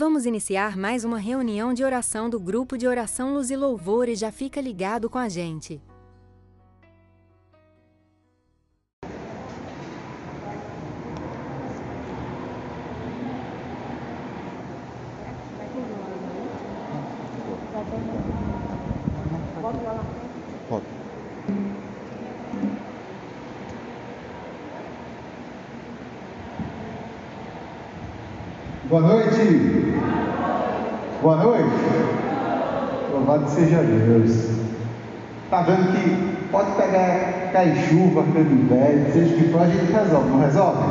Vamos iniciar mais uma reunião de oração do grupo de oração Luz e Louvor e já fica ligado com a gente. Boa noite. Boa noite. Louvado seja Deus. Tá vendo que pode pegar, cair chuva, canivete, seja que for, a gente resolve, não resolve?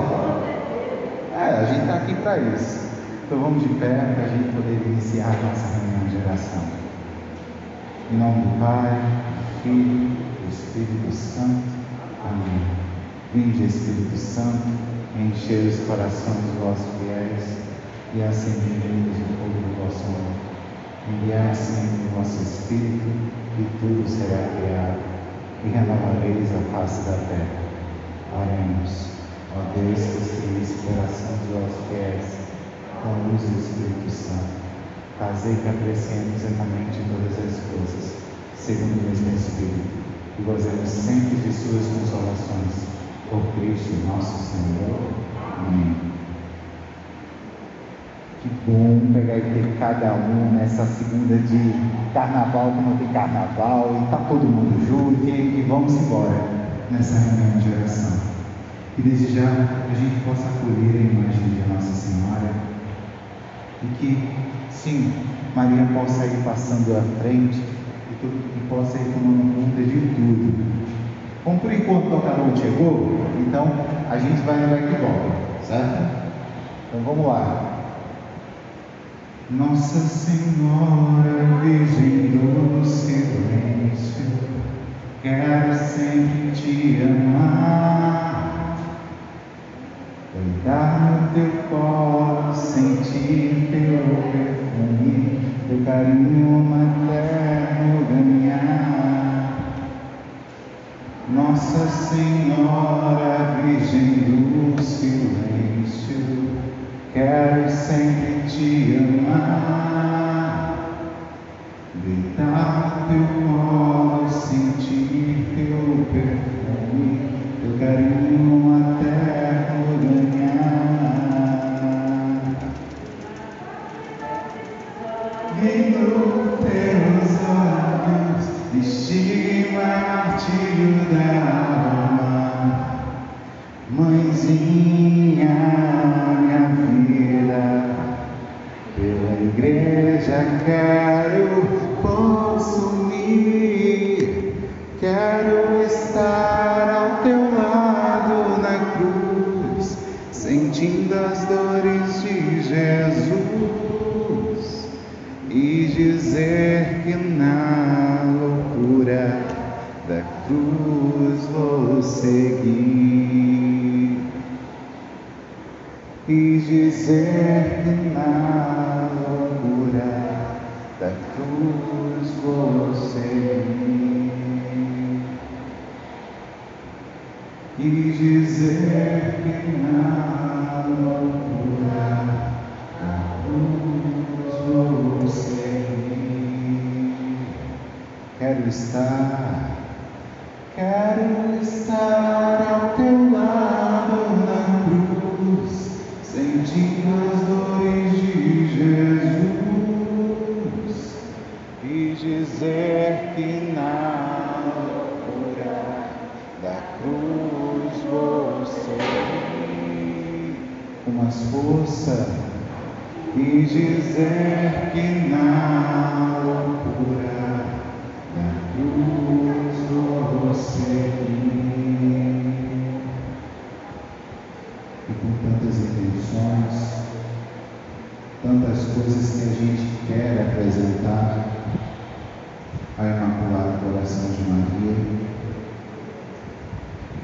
É, a gente está aqui para isso. Então vamos de pé para a gente poder iniciar a nossa reunião de oração. Em nome do Pai, do Filho, do Espírito Santo. Amém. Vinde, Espírito Santo, encher os corações dos vossos fiéis e acendereis o fogo do vosso amor. Enviai sempre o vosso Espírito, e tudo será criado, e renovareis a face da terra. Oremos, ó Deus, que instruís o coração dos vossos fiéis, com a luz do Espírito Santo. Fazei que apreciemos eternamente todas as coisas, segundo o mesmo Espírito, e gozemos sempre de suas consolações. Por Cristo nosso Senhor. Amém. Que bom pegar e ter cada um nessa segunda de carnaval, como tem carnaval, e tá todo mundo junto, e, e vamos embora nessa reunião de oração. E desde já a gente possa acolher a imagem de Nossa Senhora e que, sim, Maria possa ir passando à frente e, tudo, e possa ir tomando conta de tudo. Como por enquanto o tocarão chegou, então a gente vai no backball, certo? Então vamos lá. Nossa Senhora, Virgem do Silêncio, quero sempre te amar.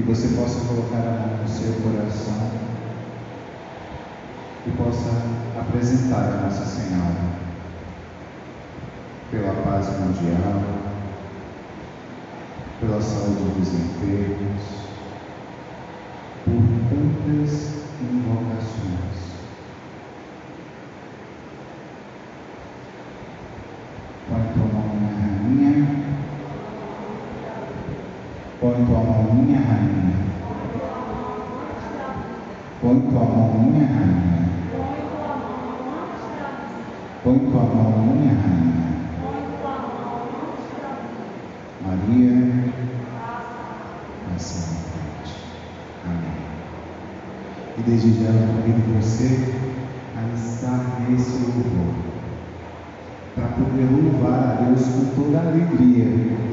Você possa colocar a mão no seu coração e possa apresentar a Nossa Senhora pela paz mundial, pela saúde dos enfermos, por tantas invocações. Põe tua mão, minha rainha. Põe tua mão, minha rainha. Põe tua mão, minha rainha. Maria, passa na frente. Amém. E desde já eu convido você a estar nesse louvor. Para poder louvar a Deus com toda a alegria?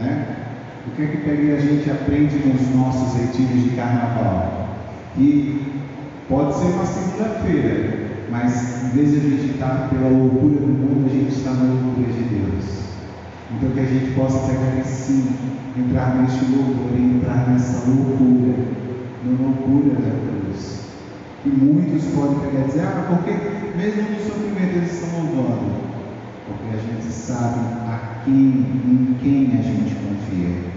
O que é que a gente aprende nos nossos retiros de carnaval? E pode ser uma segunda-feira, mas em vez de a gente estar pela loucura do mundo, a gente está na loucura de Deus. Então que a gente possa pegar e sim, entrar neste louvor e entrar nessa loucura, na loucura da cruz. E muitos podem pegar e dizer, ah, porque mesmo no sofrimento eles estão louvando. Porque a gente sabe a quem, em quem a gente confia.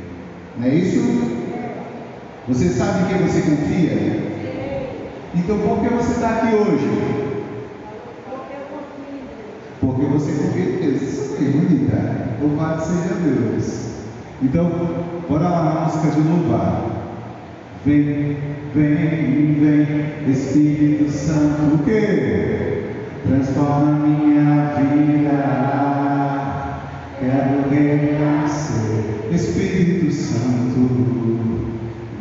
Não é isso? Você sabe em quem você confia? Então por que você está aqui hoje? Porque você confia em Deus. Isso é bonita. Louvado seja Deus. Então, bora lá na música de louvar. Vem, vem, vem, Espírito Santo, o quê? Transforma minha vida. Quero renascer, Espírito Santo.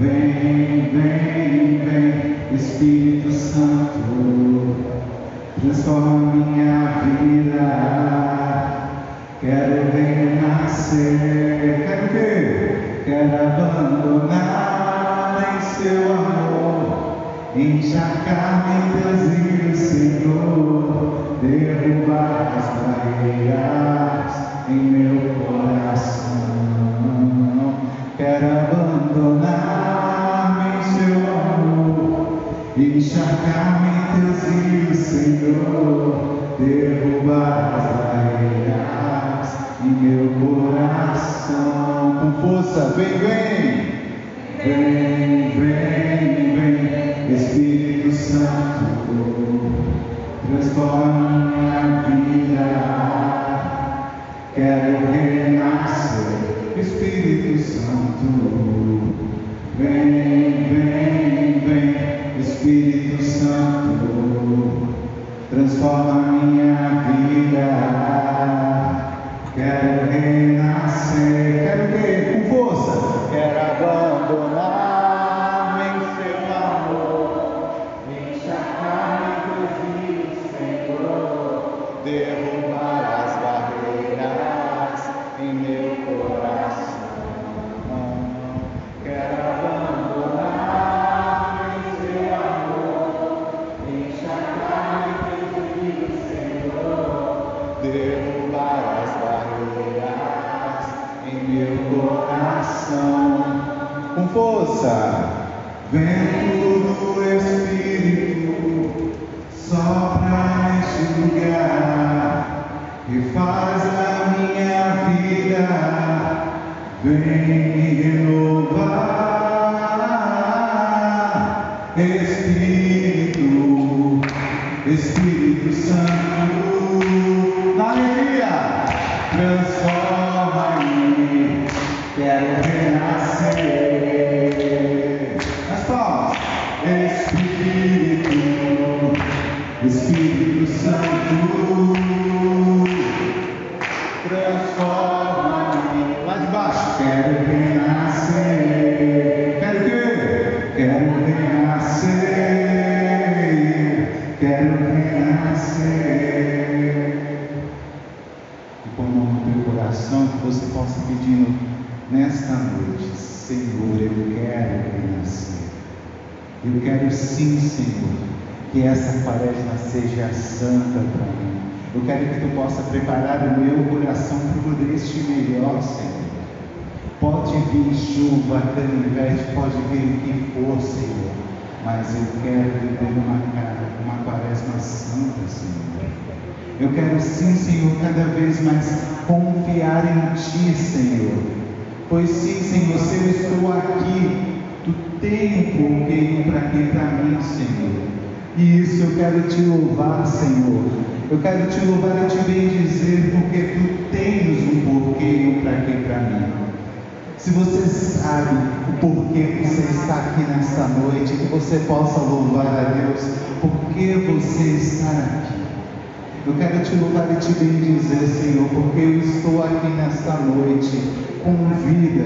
Vem, vem, vem, Espírito Santo. Transforma minha vida. Quero renascer. Quero o quê? Quero abandonar em seu amor. Encharcar meus rios, Senhor. Derrubar as barreiras Eu quero que tu possa preparar o meu coração para poder este melhor, Senhor. Pode vir chuva, canivete, pode vir o que for, Senhor. Mas eu quero viver uma, uma quaresma santa, Senhor. Eu quero sim, Senhor, cada vez mais confiar em Ti, Senhor. Pois sim, Senhor, se eu estou aqui, Tu tem um para quê para mim, Senhor. E isso eu quero te louvar, Senhor. Eu quero te louvar e te bendizer, porque Tu tens um porquê para quê para mim. Se você sabe o porquê você está aqui nesta noite, que você possa louvar a Deus, porque você está aqui. Eu quero te louvar e te bendizer, Senhor, porque eu estou aqui nesta noite com vida.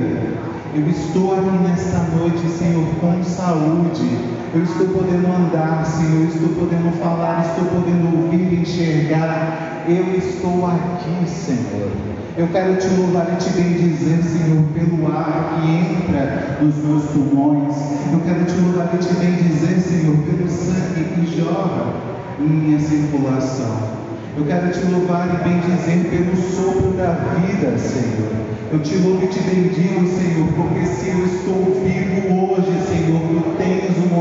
Eu estou aqui nesta noite, Senhor, com saúde. Eu estou podendo andar, Senhor. Eu estou podendo falar, estou podendo ouvir enxergar. Eu estou aqui, Senhor. Eu quero te louvar e te bendizer, Senhor, pelo ar que entra nos meus pulmões. Eu quero te louvar e te bendizer, Senhor, pelo sangue que jorra em minha circulação. Eu quero te louvar e bendizer pelo sopro da vida, Senhor. Eu te louvo e te bendigo, Senhor, porque se eu estou vivo hoje, Senhor, tu tens um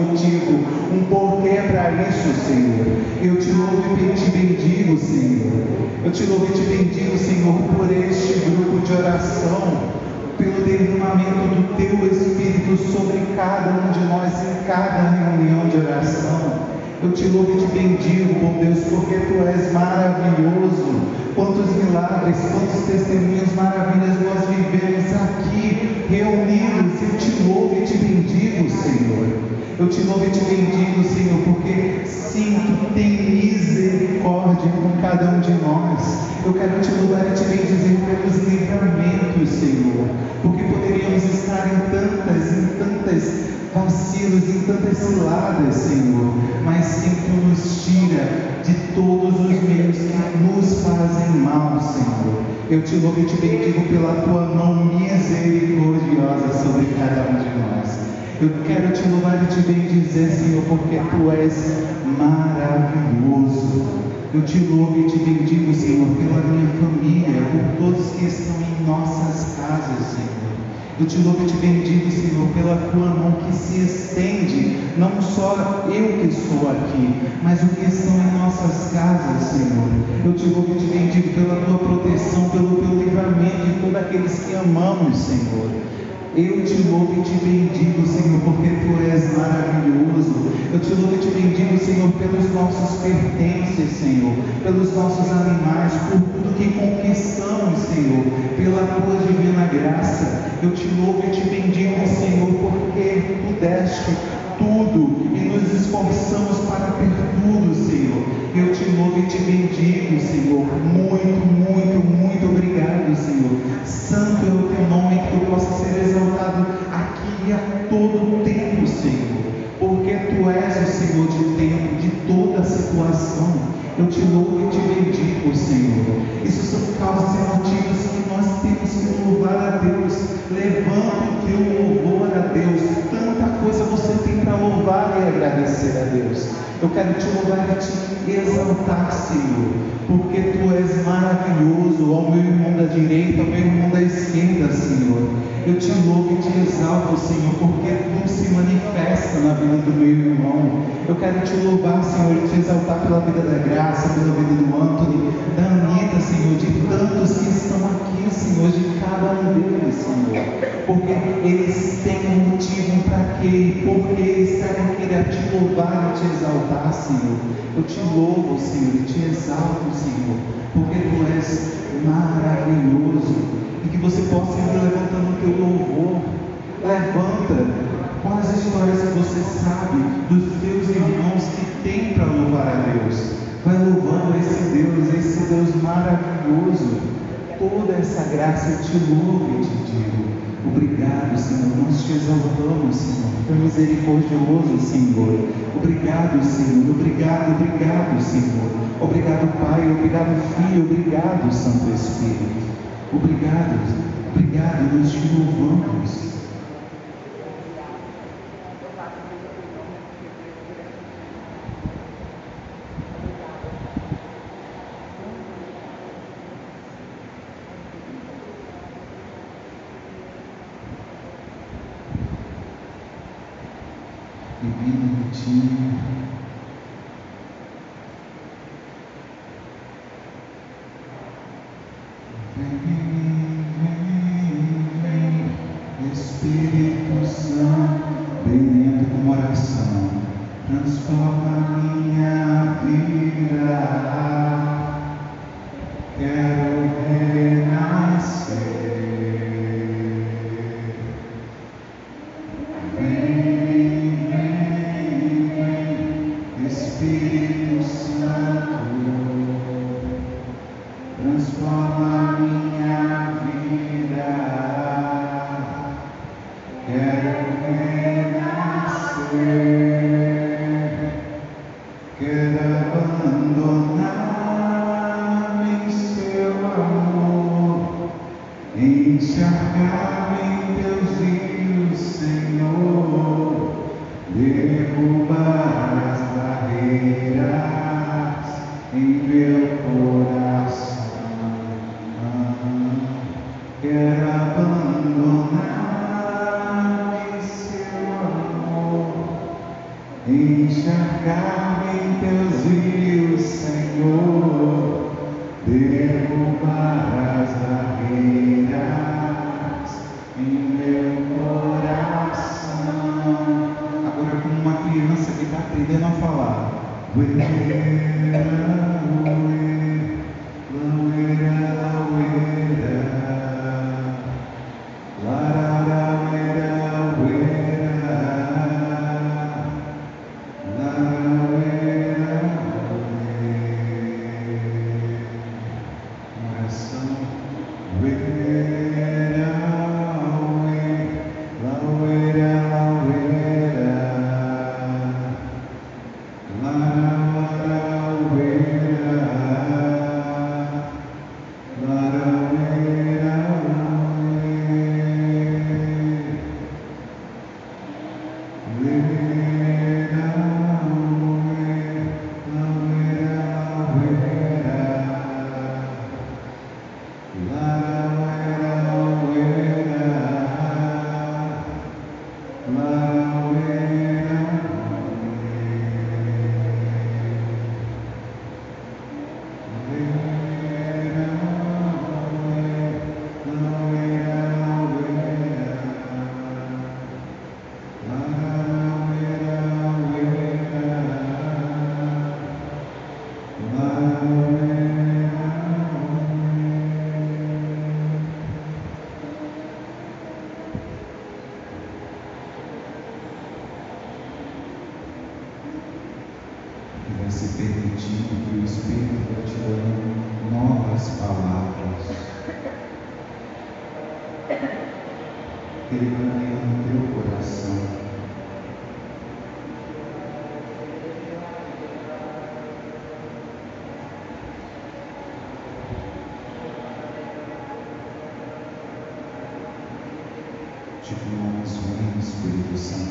motivo, um porquê para isso, Senhor. Eu te louvo e te bendigo, Senhor. Eu te louvo e te bendigo, Senhor, por este grupo de oração, pelo derramamento do Teu Espírito sobre cada um de nós em cada reunião de oração. Eu te louvo e te bendigo, bom Deus, porque Tu és maravilhoso. Quantos milagres, quantos testemunhos maravilhas nós vivemos aqui, reunidos. Eu te louvo e te bendigo, Senhor. Eu te louvo e te bendigo, Senhor, porque sim, Tu tem misericórdia com cada um de nós. Eu quero te louvar e te bendizer pelos livramentos, Senhor, porque poderíamos estar em tantas, em tantas vacilos, em tantas ciladas, Senhor, mas sim Tu nos tira de todos os meios que nos fazem mal, Senhor. Eu te louvo e te bendigo pela Tua mão misericordiosa sobre cada um de nós. Eu quero te louvar e te bendizer, Senhor, porque Tu és maravilhoso. Eu te louvo e te bendigo, Senhor, pela minha família, por todos que estão em nossas casas, Senhor. Eu te louvo e te bendigo, Senhor, pela tua mão que se estende, não só eu que estou aqui, mas os que estão em nossas casas, Senhor. Eu te louvo e te bendigo pela tua proteção, pelo teu livramento e todos aqueles que amamos, Senhor. Eu te louvo e te bendigo, Senhor, porque tu és maravilhoso. Eu te louvo e te bendigo, Senhor, pelos nossos pertences, Senhor, pelos nossos animais, por tudo que conquistamos, Senhor, pela tua divina graça. Eu te louvo e te bendigo, Senhor, porque tu deste tudo e nos esforçamos para ter tudo, Senhor. Eu te louvo e te bendigo, Senhor. Muito, muito, muito Senhor. Santo é o teu nome, que tu possa ser exaltado aqui e a todo tempo, Senhor. Porque tu és o Senhor de tempo, de toda situação. Eu te louvo e te bendigo, Senhor. Isso são causas e motivos que nós temos que louvar a Deus. Levanta o teu louvor a Deus. Tanta coisa você tem para louvar e agradecer a Deus. Eu quero te louvar e te exaltar, Senhor, porque tu és maravilhoso, ao meu irmão da direita, ao meu irmão da esquerda, Senhor. Eu te louvo e te exalto, Senhor, porque tu se manifesta na vida do meu irmão. Eu quero te louvar, Senhor, e te exaltar pela vida da graça, pela vida do Anthony, da Anitta, Senhor, de tantos que estão aqui, Senhor, de cada um deles, Senhor. Porque eles têm um motivo para quê? Porque eles querem querer te louvar e te exaltar, Senhor. Eu te louvo, Senhor, e te exalto, Senhor, porque tu és maravilhoso. Que você possa ir levantando o teu louvor. Levanta com as histórias que você sabe dos teus irmãos que tem para louvar a Deus. Vai louvando esse Deus, esse Deus maravilhoso. Toda essa graça eu te louvo e te digo. Obrigado, Senhor. Nós te exaltamos, Senhor. Tu misericordioso, Senhor. Obrigado, Senhor. Obrigado, obrigado, Senhor. Obrigado, Pai. Obrigado, Filho. Obrigado, Santo Espírito. Obrigado, obrigado. Nós te louvamos. Divino Tio. Espírito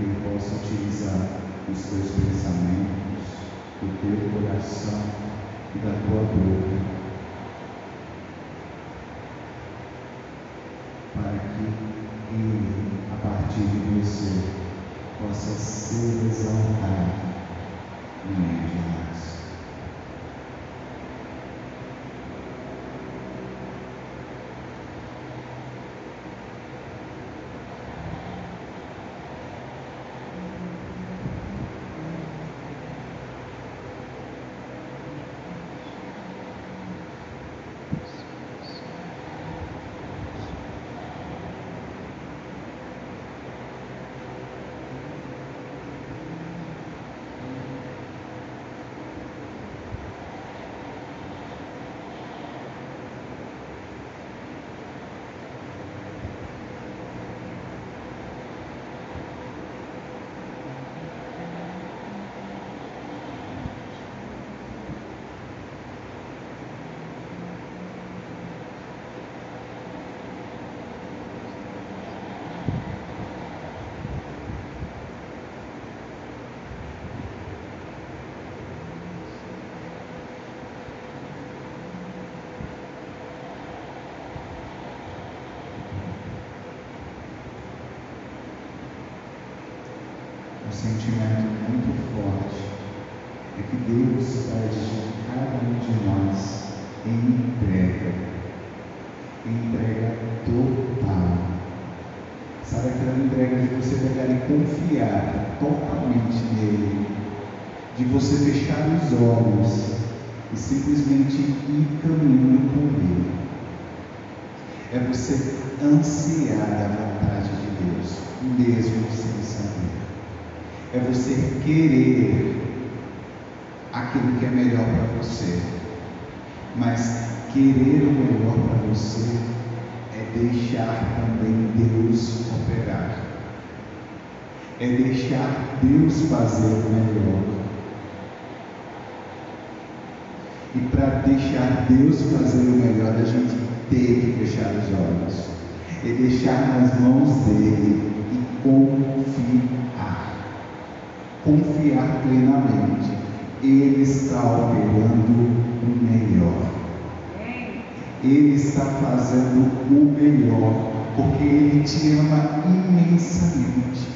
Que Ele possa utilizar os seus pensamentos, o teu coração e da tua boca para que Ele, a partir de você, possa ser exaltado no meio de querer aquilo que é melhor para você. Mas querer o melhor para você é deixar também Deus operar. É deixar Deus fazer o melhor. E para deixar Deus fazer o melhor, a gente tem que fechar os olhos. E deixar nas mãos dele e confiar confiar plenamente. Ele está operando o melhor. Ele está fazendo o melhor, porque Ele te ama imensamente.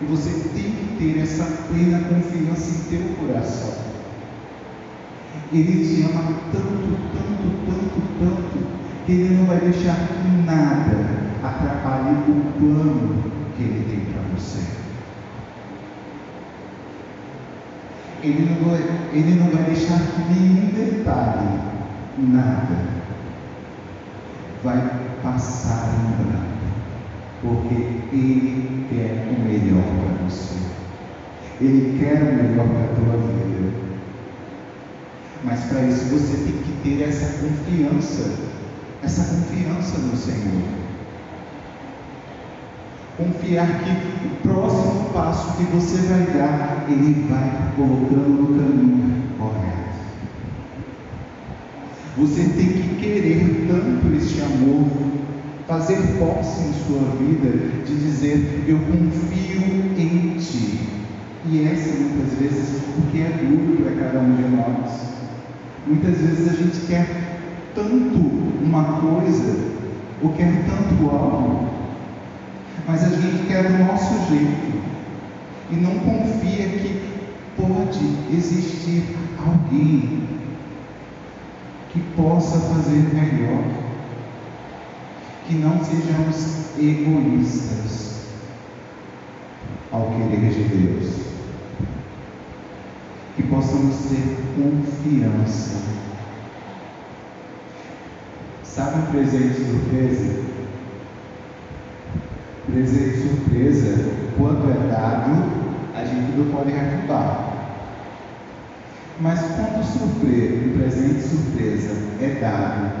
E você tem que ter essa plena confiança em teu coração. Ele te ama tanto, tanto, tanto, tanto, que Ele não vai deixar que nada atrapalhe o plano que Ele tem para você. Ele não, vai, ele não vai deixar nenhum detalhe, nada, vai passar em branco, porque Ele quer o melhor para você. Ele quer o melhor para a tua vida. Mas para isso você tem que ter essa confiança, essa confiança no Senhor. Confiar que o próximo passo que você vai dar, Ele vai colocando no caminho correto. Você tem que querer tanto este amor, fazer posse em sua vida, de dizer: Eu confio em Ti. E essa muitas vezes, porque é duro para cada um de nós. Muitas vezes a gente quer tanto uma coisa, ou quer tanto algo, mas a gente quer do nosso jeito e não confia que pode existir alguém que possa fazer melhor, que não sejamos egoístas ao querer de Deus, que possamos ter confiança. Sabe o presente surpresa? Presente surpresa, quando é dado, a gente não pode refutar. Mas quando surpresa, um presente surpresa é dado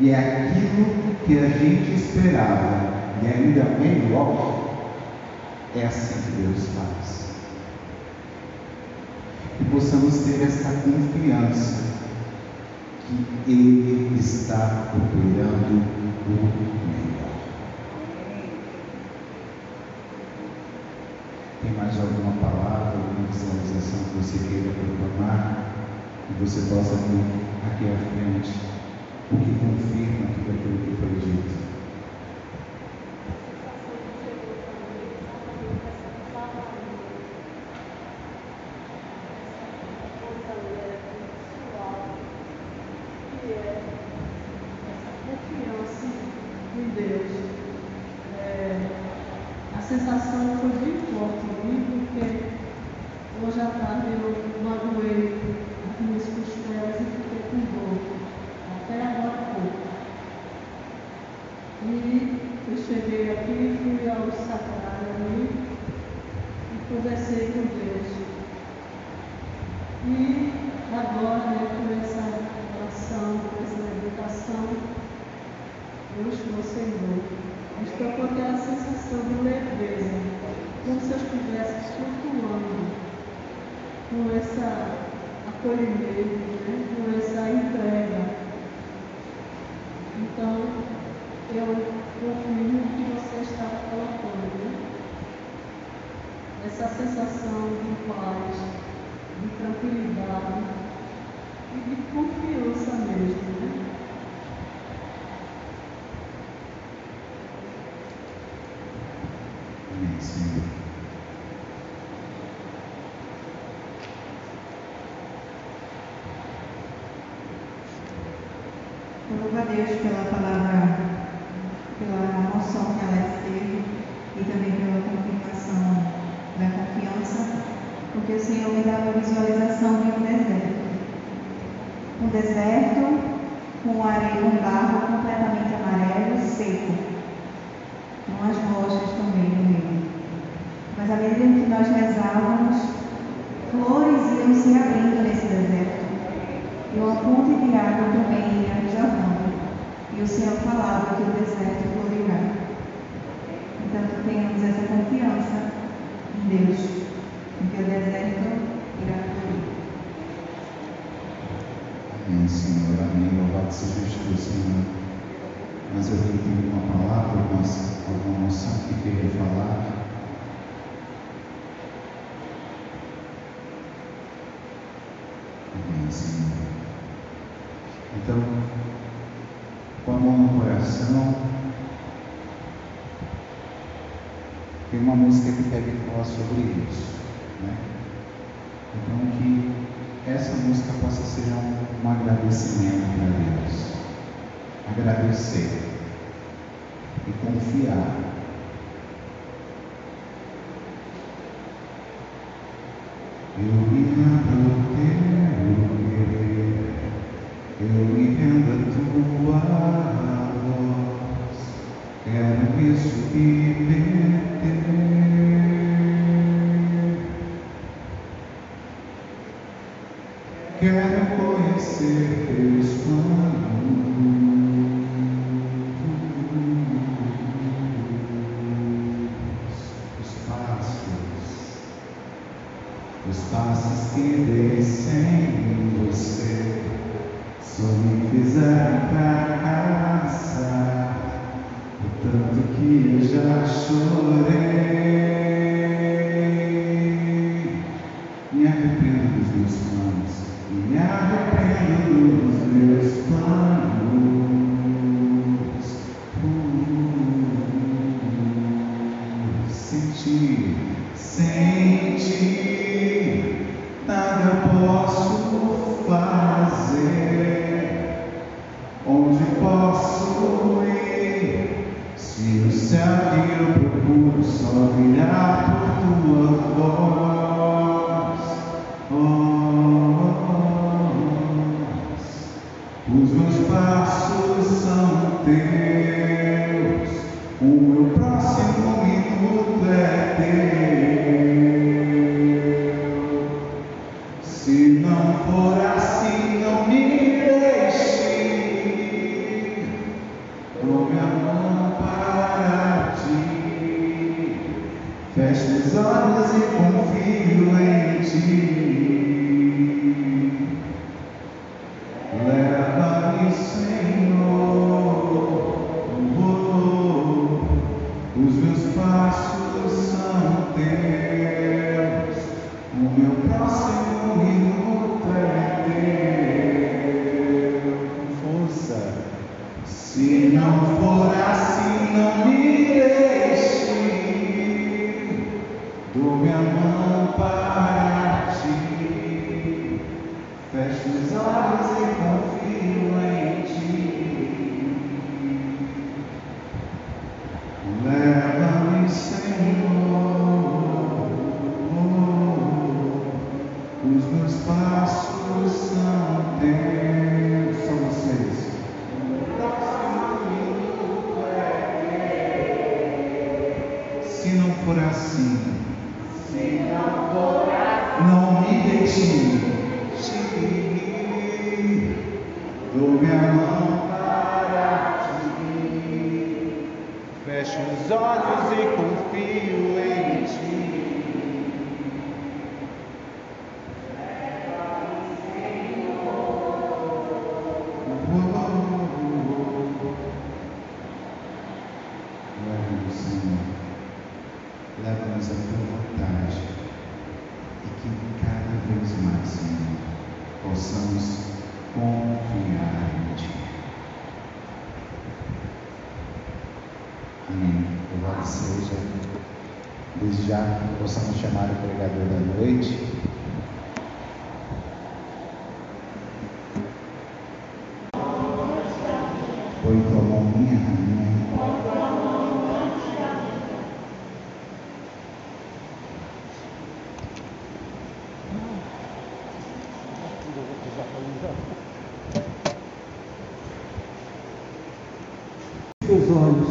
e é aquilo que a gente esperava e ainda melhor, é assim que Deus faz. E possamos ter essa confiança que Ele está operando o melhor. Tem mais alguma palavra, alguma visualização que você queira proclamar? Que você possa vir aqui à frente, o que confirma tudo aquilo que foi dito. Amém, Senhor. Amém. Louvado seja o Senhor. Mas eu tenho uma palavra, mas alguma noção que queria falar. Senhor. Então, com a mão no coração, tem uma música que pega e fala sobre isso. Né? Então, que essa música possa ser um, um agradecimento para Deus. Agradecer e confiar eu Feche os olhos e confio em ti.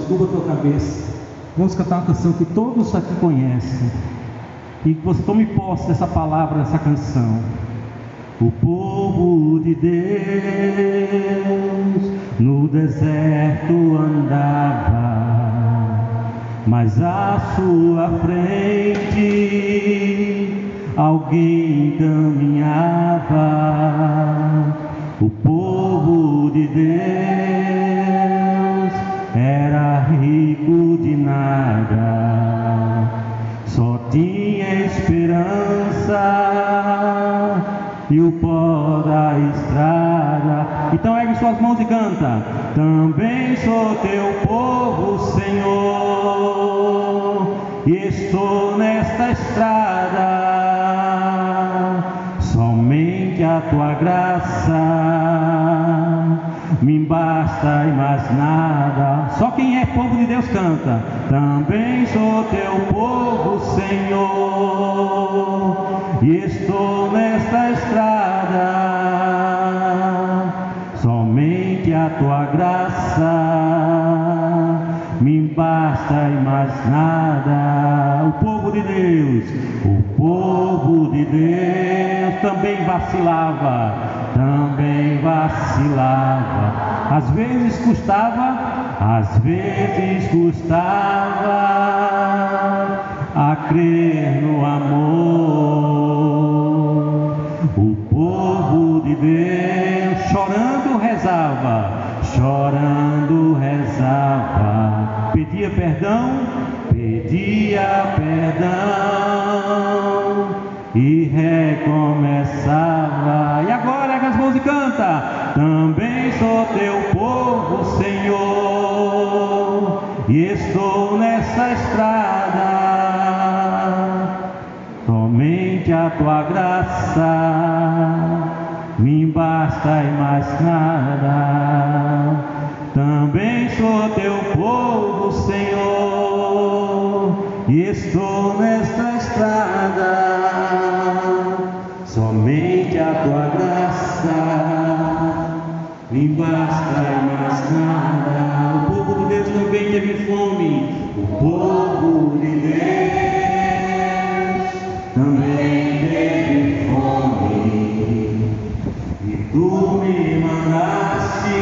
Curva a tua cabeça. Vamos cantar uma canção que todos aqui conhecem. E que você tome posse dessa palavra, dessa canção. O povo de Deus no deserto andava, mas à sua frente alguém caminhava. O povo de Deus rico de nada, só tinha esperança e o pó da estrada. Então ergue suas mãos e canta. Também sou teu povo, Senhor, e estou nesta estrada. Somente a tua graça me basta e mais nada. Só quem é povo de Deus canta. Também sou teu povo, Senhor, e estou nesta estrada. Somente a tua graça me basta e mais nada. O povo de Deus, o povo de Deus também vacilava, também vacilava. Às vezes custava, às vezes custava a crer no amor. O povo de Deus chorando rezava, chorando rezava, pedia perdão, pedia perdão e recomeçava. E canta: Também sou teu povo, Senhor, e estou nessa estrada. Somente a tua graça me basta e mais nada. Também sou teu povo, Senhor, e estou nesta estrada. Me basta e mais nada. O povo de Deus também teve fome. O povo de Deus também teve fome. E tu me mandaste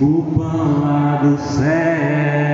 o pão lá do céu.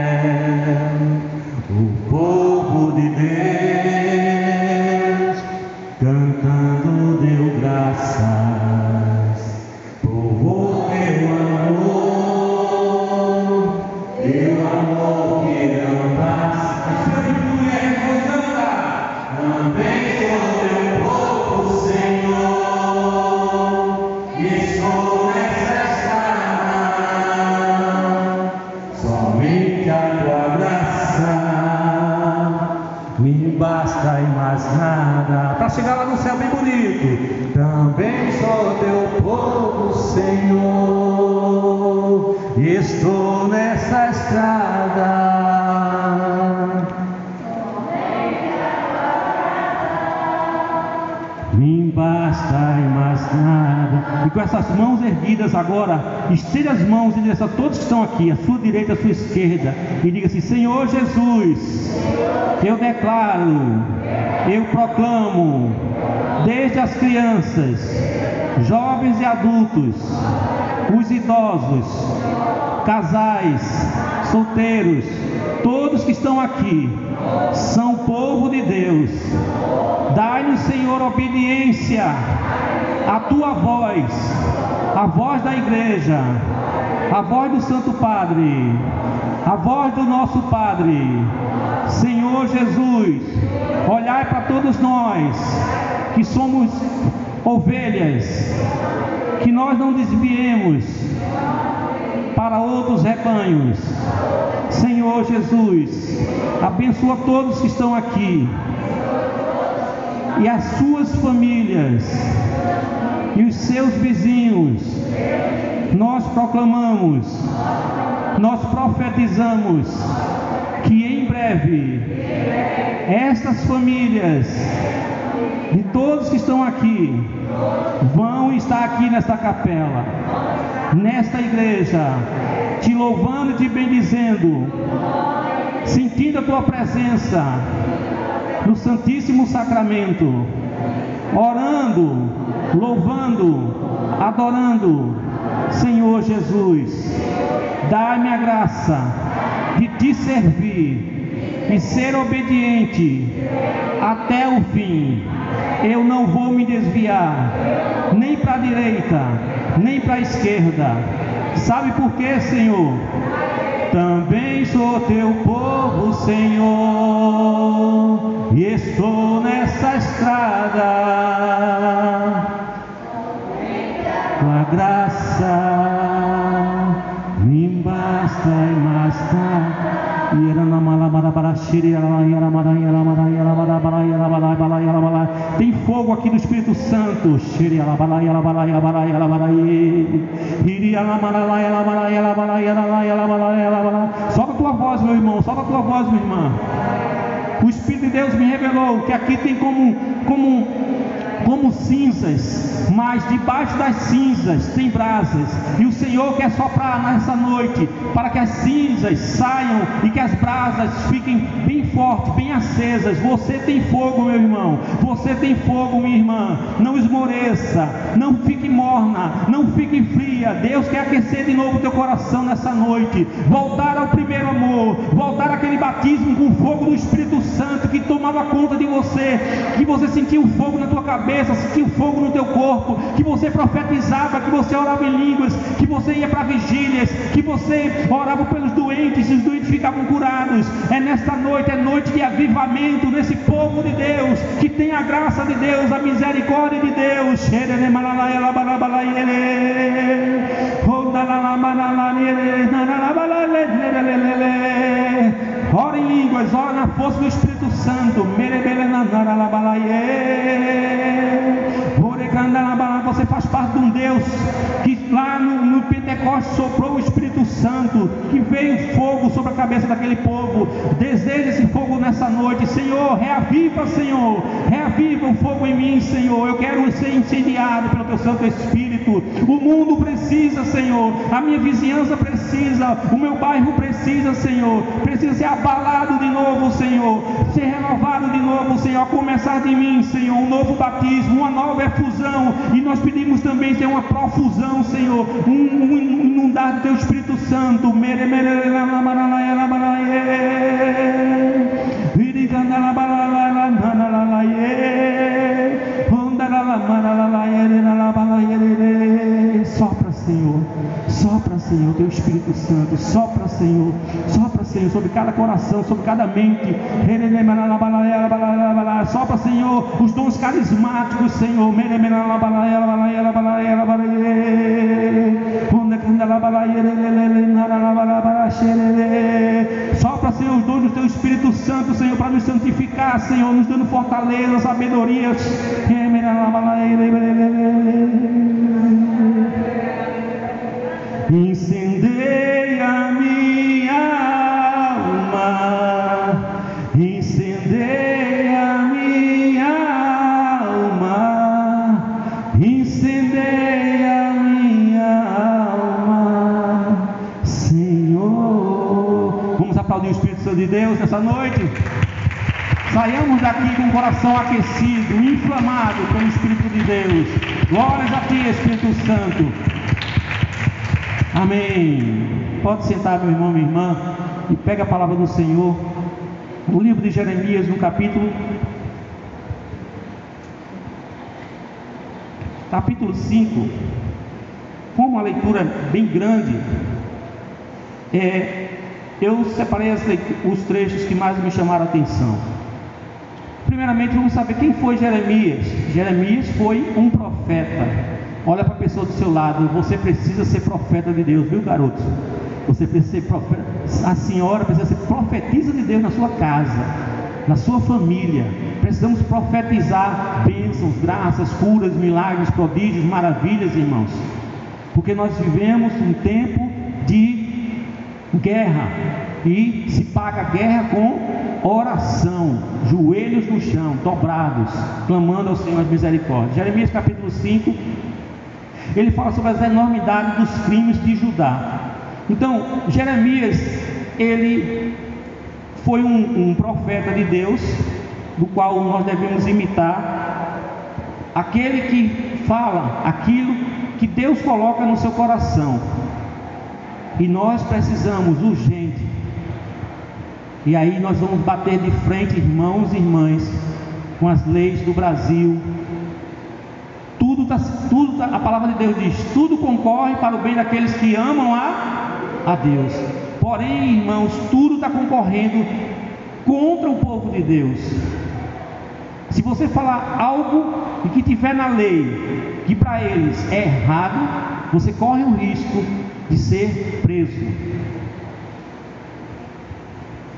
Aqui, à sua direita, à sua esquerda, e diga assim: Senhor Jesus, eu declaro, eu proclamo, desde as crianças, jovens e adultos, os idosos, casais, solteiros, todos que estão aqui, são povo de Deus. Dai-nos, Senhor, obediência à tua voz, a voz da igreja, a voz do Santo Padre, a voz do nosso Padre. Senhor Jesus, olhai para todos nós que somos ovelhas, que nós não desviemos para outros rebanhos. Senhor Jesus, abençoa todos que estão aqui e as suas famílias e os seus vizinhos. Nós proclamamos, nós profetizamos que em breve estas famílias de todos que estão aqui vão estar aqui nesta capela, nesta igreja, te louvando e te bendizendo, sentindo a tua presença no Santíssimo Sacramento, orando, louvando, adorando, Senhor Jesus, dá-me a graça de te servir e ser obediente até o fim. Eu não vou me desviar, nem para a direita, nem para a esquerda. Sabe por quê, Senhor? Também sou teu povo, Senhor, e estou nessa estrada. Graça me basta e mais tarde. Tem fogo aqui do Espírito Santo. Solta a tua voz, meu irmão. Solta a tua voz, minha irmã. O Espírito de Deus me revelou que aqui tem como, como, como cinzas, mas debaixo das cinzas tem brasas. E o Senhor quer soprar nessa noite para que as cinzas saiam e que as brasas fiquem bem fortes, bem acesas. Você tem fogo, meu irmão. Você tem fogo, minha irmã. Não esmoreça, não fique morna, não fique fria. Deus quer aquecer de novo o teu coração nessa noite. Voltar ao primeiro amor, voltar àquele batismo com o fogo do Espírito Santo que tomava conta de você, que você sentiu fogo na tua cabeça, sentiu fogo no teu corpo, que você profetizava, que você orava em línguas, que você ia para vigílias, que você orava pelos doentes e os doentes ficavam curados. É nesta noite, é noite de avivamento nesse povo de Deus, que tem a graça de Deus, a misericórdia de Deus. Ora em línguas, ora na força do Espírito Santo. Você faz parte de um Deus que lá no, no Pentecostes soprou o Espírito Santo, que veio fogo sobre a cabeça daquele povo. Deseja esse fogo nessa noite, Senhor. Reaviva, Senhor. Reaviva o fogo em mim, Senhor. Eu quero ser incendiado pelo Teu Santo Espírito. O mundo precisa, Senhor. A minha vizinhança precisa. O meu bairro precisa, Senhor. Precisa ser abalado de novo, Senhor. Ser renovado de novo, Senhor. Começar de mim, Senhor. Um novo batismo, uma nova efusão. E nós pedimos também, Senhor, uma profusão, Senhor. Um, um inundar do Teu Espírito Santo. Mere, mere, Sopra, Senhor. Sopra, Senhor, teu Espírito Santo. Sopra, Senhor. Sopra, Senhor, sobre cada coração, sobre cada mente. Sopra, Senhor, os dons carismáticos, Senhor. Sopra, Senhor, os dons do teu Espírito Santo, Senhor, para nos santificar, Senhor, nos dando fortaleza, sabedoria. Incendeia nessa noite. Saiamos daqui com o coração aquecido, inflamado pelo Espírito de Deus. Glórias a Ti, Espírito Santo. Amém. Pode sentar, meu irmão, minha irmã, e pega a palavra do Senhor. No livro de Jeremias, no capítulo. Capítulo 5. Como uma leitura bem grande, é, eu separei os trechos que mais me chamaram a atenção. Primeiramente, vamos saber quem foi Jeremias. Jeremias foi um profeta Olha para a pessoa do seu lado, você precisa ser profeta de Deus, viu garoto? Você precisa ser profeta, a senhora precisa ser profetisa de Deus na sua casa, na sua família. Precisamos profetizar bênçãos, graças, curas, milagres, prodígios, maravilhas, irmãos. Porque nós vivemos um tempo de guerra e se paga guerra com oração, joelhos no chão, dobrados, clamando ao Senhor as misericórdias. Jeremias capítulo 5, ele fala sobre as enormidades dos crimes de Judá. Então, Jeremias, ele foi um, um profeta de Deus, do qual nós devemos imitar, aquele que fala aquilo que Deus coloca no seu coração. E nós precisamos urgente. E aí nós vamos bater de frente, irmãos e irmãs, com as leis do Brasil, tudo, tá, tudo tá, a palavra de Deus diz: tudo concorre para o bem daqueles que amam a, a Deus. Porém, irmãos, tudo está concorrendo contra o povo de Deus. Se você falar algo e que tiver na lei que para eles é errado, você corre o risco de ser preso.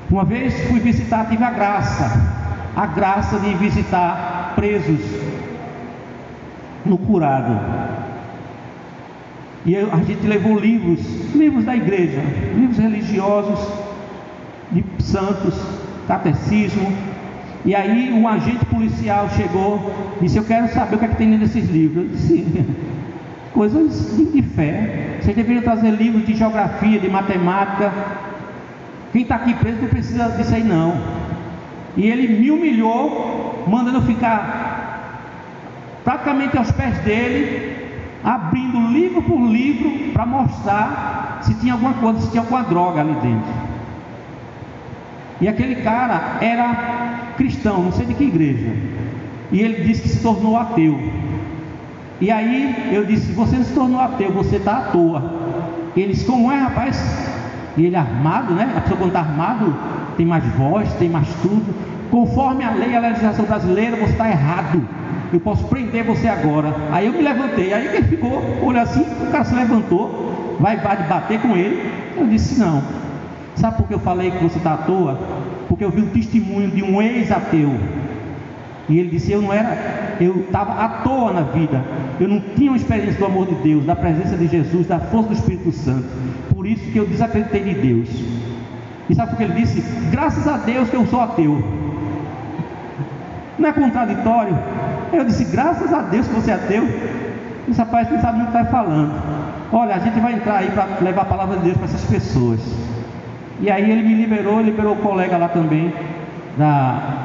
Uma vez fui visitar, tive a graça, a graça de visitar presos no curado. E a gente levou livros, livros da igreja, livros religiosos, de santos, catecismo, E aí um agente policial chegou e disse, eu quero saber o que é que tem nesses livros. Eu disse, coisas de, fé. Vocês deveriam trazer livros de geografia, de matemática. Quem está aqui preso não precisa disso aí não. E ele me humilhou, mandando ficar praticamente aos pés dele, abrindo livro por livro para mostrar se tinha alguma coisa, se tinha alguma droga ali dentro. E aquele cara era cristão, não sei de que igreja. E ele disse que se tornou ateu. E aí eu disse: Você se tornou ateu, você está à toa. E ele disse: Como é, rapaz? E ele armado, né? A pessoa quando está armado tem mais voz, tem mais tudo. Conforme a lei, a legislação brasileira, você está errado. Eu posso prender você agora. Aí eu me levantei. Aí ele ficou, olha assim, o cara se levantou, vai, vai bater com ele. Eu disse: Não. Sabe por que eu falei que você está à toa? Porque eu vi um testemunho de um ex-ateu. E ele disse: Eu não era, eu estava à toa na vida. Eu não tinha uma experiência do amor de Deus, da presença de Jesus, da força do Espírito Santo. Por isso que eu desacreditei de Deus. E sabe por que ele disse? Graças a Deus que eu sou ateu. Não é contraditório? Eu disse: Graças a Deus que você é ateu. Esse rapaz não sabe o que está falando. Olha, a gente vai entrar aí para levar a palavra de Deus para essas pessoas. E aí ele me liberou, liberou o colega lá também, da,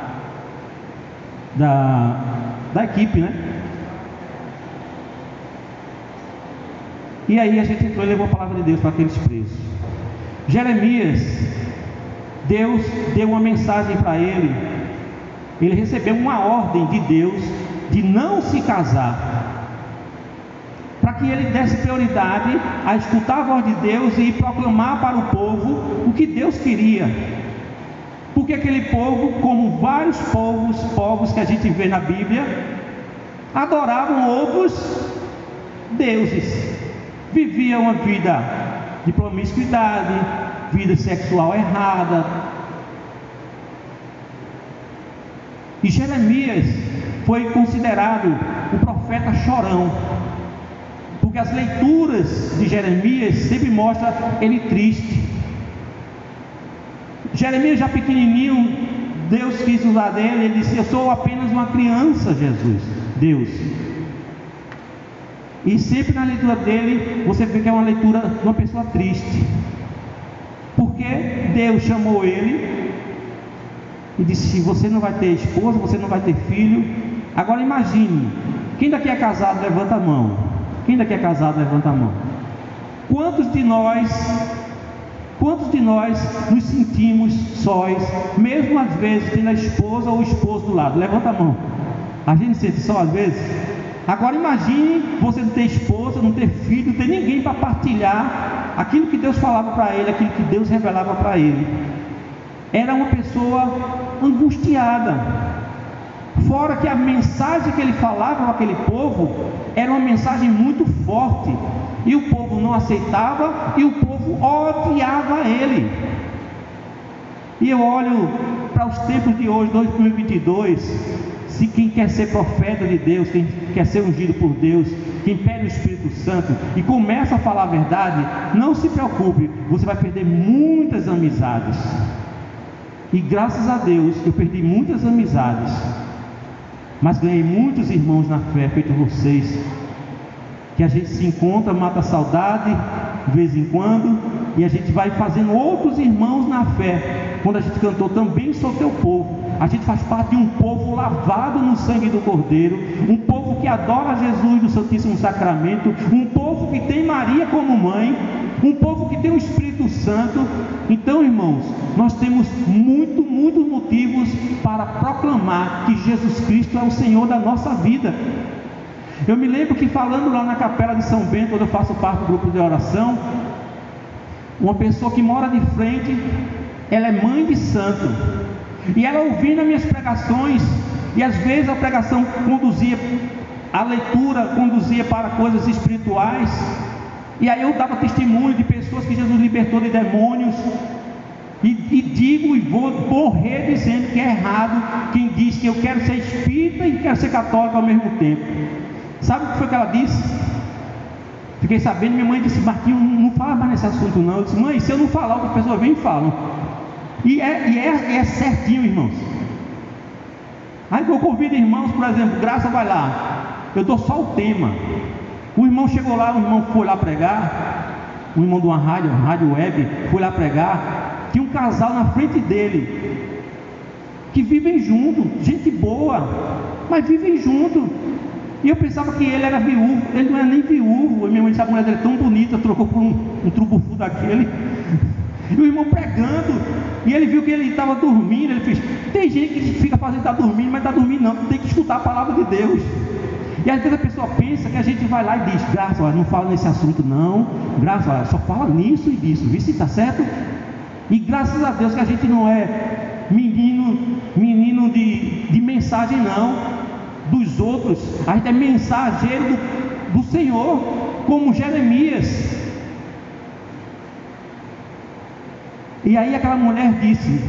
da, da equipe, né? E aí a gente entrou e levou a palavra de Deus para aqueles presos. Jeremias, Deus deu uma mensagem para ele. Ele recebeu uma ordem de Deus de não se casar para que ele desse prioridade a escutar a voz de Deus e proclamar para o povo o que Deus queria. Porque aquele povo, como vários povos, povos que a gente vê na Bíblia, adoravam outros deuses, viviam uma vida de promiscuidade, vida sexual errada. E Jeremias foi considerado o profeta chorão, porque as leituras de Jeremias sempre mostram ele triste. Jeremias já pequenininho, Deus quis usar dele, ele disse: Eu sou apenas uma criança, Jesus, Deus. E sempre na leitura dele, você vê que é uma leitura de uma pessoa triste. Porque Deus chamou ele e disse: Você não vai ter esposa, você não vai ter filho. Agora imagine: quem daqui é casado, levanta a mão. Quem daqui é casado, levanta a mão. Quantos de nós, quantos de nós nos sentimos sós, mesmo às vezes tendo a esposa ou o esposo do lado? Levanta a mão. A gente se sente só às vezes? Agora imagine você não ter esposa, não ter filho, não ter ninguém para partilhar aquilo que Deus falava para ele, aquilo que Deus revelava para ele. Era uma pessoa angustiada, Fora que a mensagem que ele falava para aquele povo era uma mensagem muito forte, e o povo não aceitava, e o povo odiava ele. E eu olho para os tempos de hoje, 2022, se quem quer ser profeta de Deus, quem quer ser ungido por Deus, quem pede o Espírito Santo e começa a falar a verdade, não se preocupe, você vai perder muitas amizades. E graças a Deus eu perdi muitas amizades mas ganhei muitos irmãos na fé, feito vocês, que a gente se encontra, mata a saudade de vez em quando, e a gente vai fazendo outros irmãos na fé. Quando a gente cantou também sou teu povo, a gente faz parte de um povo lavado no sangue do Cordeiro, um povo que adora Jesus no Santíssimo Sacramento, um povo que tem Maria como mãe, um povo que tem o Espírito Santo. Então, irmãos, nós temos muito, muitos motivos para proclamar que Jesus Cristo é o Senhor da nossa vida. Eu me lembro que falando lá na capela de São Bento, quando eu faço parte do grupo de oração, uma pessoa que mora de frente, ela é mãe de santo. E ela ouvindo as minhas pregações, e às vezes a pregação conduzia, a leitura conduzia para coisas espirituais, e aí eu dava testemunho de pessoas que Jesus libertou de demônios. E, e, digo e vou morrer dizendo que é errado quem diz que eu quero ser espírita e quero ser católico ao mesmo tempo. Sabe o que foi que ela disse? Fiquei sabendo, minha mãe disse, Marquinhos, não fala mais nesse assunto não. Eu disse, mãe, se eu não falar, outras pessoas vêm e falam. E é, e é, é certinho, irmãos. Aí eu convido irmãos, por exemplo, Graça vai lá. Eu dou só o tema. O irmão chegou lá, o irmão foi lá pregar. O irmão de uma rádio, uma rádio web, foi lá pregar. Tinha um casal na frente dele. Que vivem junto, gente boa, mas vivem junto. E eu pensava que ele era viúvo, ele não é nem viúvo. Minha mãe disse: a mulher dele é tão bonita, trocou por um, um trubufu daquele. E o irmão pregando, e ele viu que ele estava dormindo. Ele fez: Tem gente que fica fazendo estar tá dormindo, mas está dormindo não, tem que escutar a palavra de Deus. E às vezes a pessoa pensa que a gente vai lá e diz: Graça, olha, não fala nesse assunto não, graça, olha, só fala nisso e disso, viu se está certo? E graças a Deus que a gente não é menino, menino de, de mensagem, não dos outros, a gente é mensageiro do, do Senhor, como Jeremias. E aí aquela mulher disse: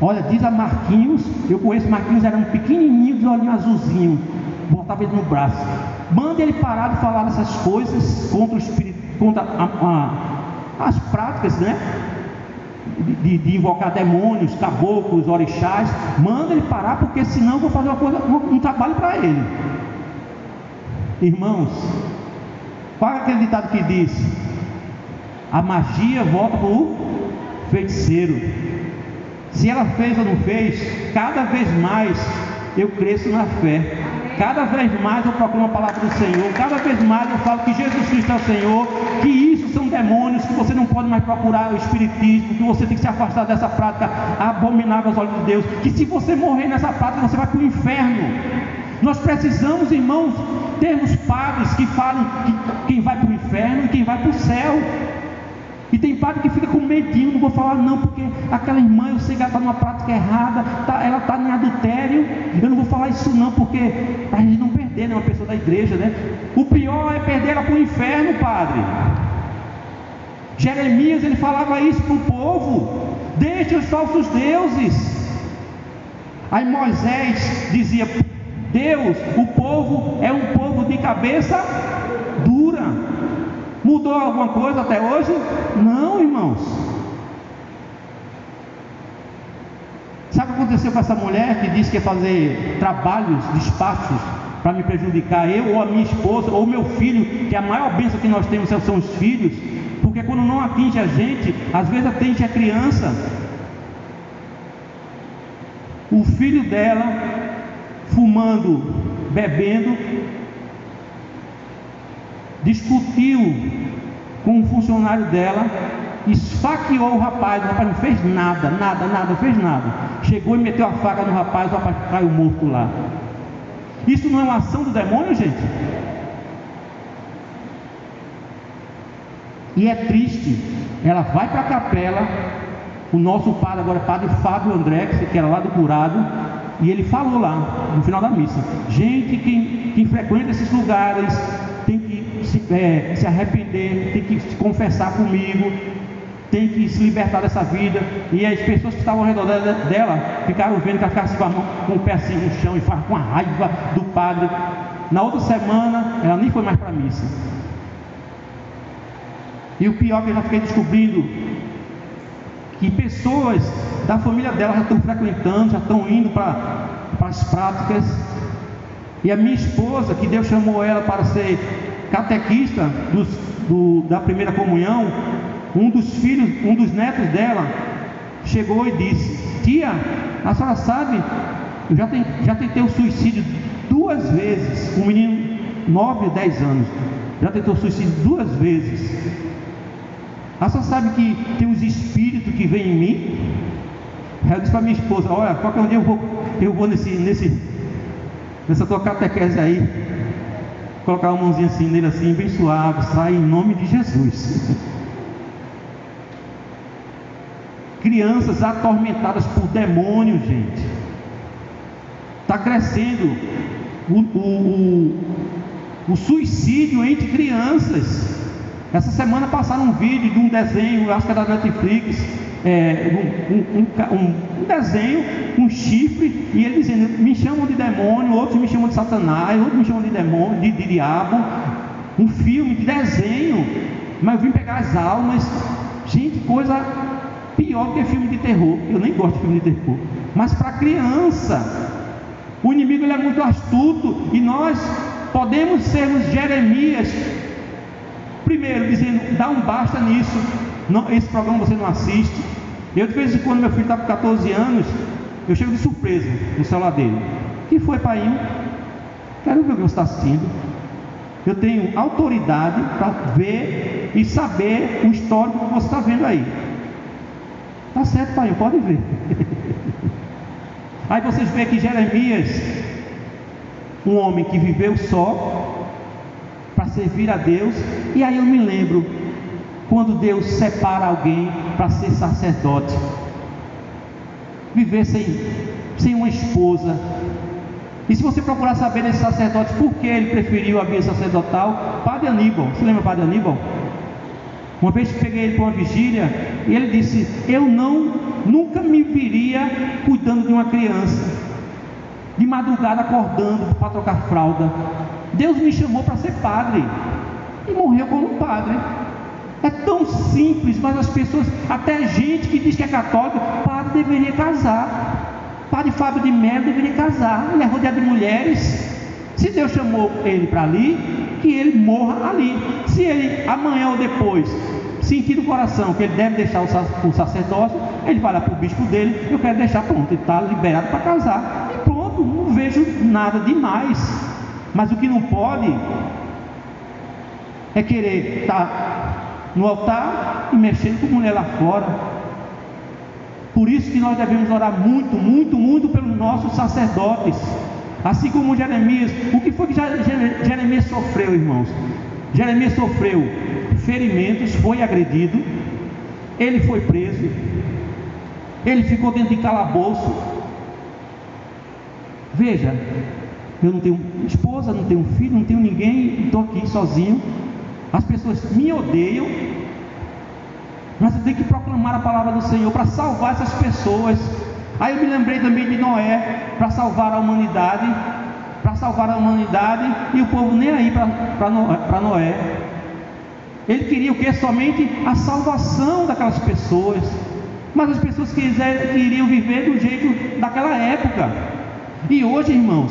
Olha, diz a Marquinhos, eu conheço Marquinhos, era um pequenininho de olhinho azulzinho, botava ele no braço. Manda ele parar de falar dessas coisas contra espírito, contra a, a, as práticas, né? de, de, invocar demônios, caboclos, orixás, manda ele parar, porque senão eu vou fazer uma coisa, um, um trabalho para ele. Irmãos, qual é aquele ditado que diz? A magia volta para o feiticeiro. Se ela fez ou não fez, cada vez mais eu cresço na fé. Cada vez mais eu proclamo a palavra do Senhor. Cada vez mais eu falo que Jesus Cristo é o Senhor. Que isso são demônios. Que você não pode mais procurar o Espiritismo. Que você tem que se afastar dessa prática abominável aos olhos de Deus. Que se você morrer nessa prática, você vai para o inferno. Nós precisamos, irmãos, termos padres que falem que quem vai para o inferno e quem vai para o céu. E tem padre que fica com medinho, não vou falar não, porque aquela irmã, eu sei que ela está numa prática errada, tá, ela está em adultério, eu não vou falar isso não, porque para a gente não perder né, uma pessoa da igreja, né? O pior é perder ela para o inferno, padre. Jeremias, ele falava isso para o povo, deixe os falsos deuses. Aí Moisés dizia, Deus, o povo é um povo de cabeça. Mudou alguma coisa até hoje? Não, irmãos. Sabe o que aconteceu com essa mulher que disse que ia fazer trabalhos, despachos para me prejudicar, eu ou a minha esposa ou meu filho, que é a maior bênção que nós temos são os filhos, porque quando não atinge a gente, às vezes atinge a criança. O filho dela, fumando, bebendo, discutiu com um funcionário dela, esfaqueou o rapaz, o rapaz não fez nada, nada, nada, fez nada. Chegou e meteu a faca no rapaz, o rapaz caiu morto lá. Isso não é uma ação do demônio, gente? E é triste. Ela vai para a capela, o nosso padre, agora padre Fábio André, que era lá do curado, e ele falou lá, no final da missa, gente, quem, quem frequenta esses lugares tem que se, é, se arrepender, tem que se confessar comigo, tem que se libertar dessa vida. E as pessoas que estavam ao redor dela ficaram vendo que ela ficava com, mão, com o pé assim no chão e com a raiva do padre. Na outra semana, ela nem foi mais para a missa. E o pior é que eu já fiquei descobrindo que pessoas da família dela já estão frequentando, já estão indo para as práticas. E a minha esposa, que Deus chamou ela para ser catequista dos, do, da primeira comunhão, um dos filhos, um dos netos dela, chegou e disse: Tia, a senhora sabe, eu já, tem, já tentei o suicídio duas vezes, um menino 9 ou 10 anos, já tentou o suicídio duas vezes. A senhora sabe que tem os espíritos que vêm em mim? Ela disse para minha esposa: Olha, qualquer dia eu vou, eu vou nesse, nesse, nessa tua catequese aí, colocar uma mãozinha assim nele, assim, bem suave, sai em nome de Jesus. Crianças atormentadas por demônios, gente. Está crescendo o, o, o, o, suicídio entre crianças. Essa semana passaram um vídeo de um desenho, acho que é da Netflix, é, um, um, um, desenho, um chifre, e ele dizendo, me chamam de demônio, outros me chamam de satanás, outros me chamam de demônio, de, de diabo, um filme de desenho, mas eu vim pegar as almas, gente, coisa pior que filme de terror, eu nem gosto de filme de terror, mas para criança, O inimigo ele é muito astuto e nós podemos sermos Jeremias. Primeiro, dizendo, dá um basta nisso. Não, esse programa você não assiste. Eu, de vez em quando, meu filho está com 14 anos, eu chego de surpresa no celular dele. que foi, pai? Quero ver o que você está assistindo. Eu tenho autoridade para ver e saber o histórico que você está vendo aí. Tá certo, pai, pode ver. aí vocês veem que Jeremias, um homem que viveu só para servir a Deus, e aí eu me lembro quando Deus separa alguém para ser sacerdote, viver sem, sem uma esposa, e se você procurar saber desse sacerdote por que ele preferiu a vida sacerdotal, Padre Aníbal, você lembra Padre Aníbal? Uma vez peguei ele para uma vigília e ele disse: Eu não, nunca me viria cuidando de uma criança, de madrugada acordando para trocar fralda. Deus me chamou para ser padre e morreu como padre. É tão simples, mas as pessoas, até gente que diz que é católico, padre deveria casar. Padre Fábio de Mello deveria casar, ele é rodeado de mulheres. Se Deus chamou ele para ali, que ele morra ali. Se ele amanhã ou depois sentir no coração que ele deve deixar o sacerdócio, ele vai lá para o bispo dele, eu quero deixar pronto, ele está liberado para casar. E pronto, não vejo nada demais. Mas o que não pode é querer estar tá no altar e mexendo com mulher lá fora. Por isso que nós devemos orar muito, muito, muito pelos nossos sacerdotes. Assim como Jeremias, o que foi que Jeremias sofreu, irmãos? Jeremias sofreu ferimentos, foi agredido, ele foi preso, ele ficou dentro de calabouço. Veja, eu não tenho esposa, não tenho filho, não tenho ninguém, estou aqui sozinho. As pessoas me odeiam, mas eu tenho que proclamar a palavra do Senhor para salvar essas pessoas. Aí eu me lembrei também de Noé para salvar a humanidade, para salvar a humanidade e o povo nem aí para Noé. Ele queria o que? Somente a salvação daquelas pessoas. Mas as pessoas quiser, queriam viver do jeito daquela época. E hoje, irmãos,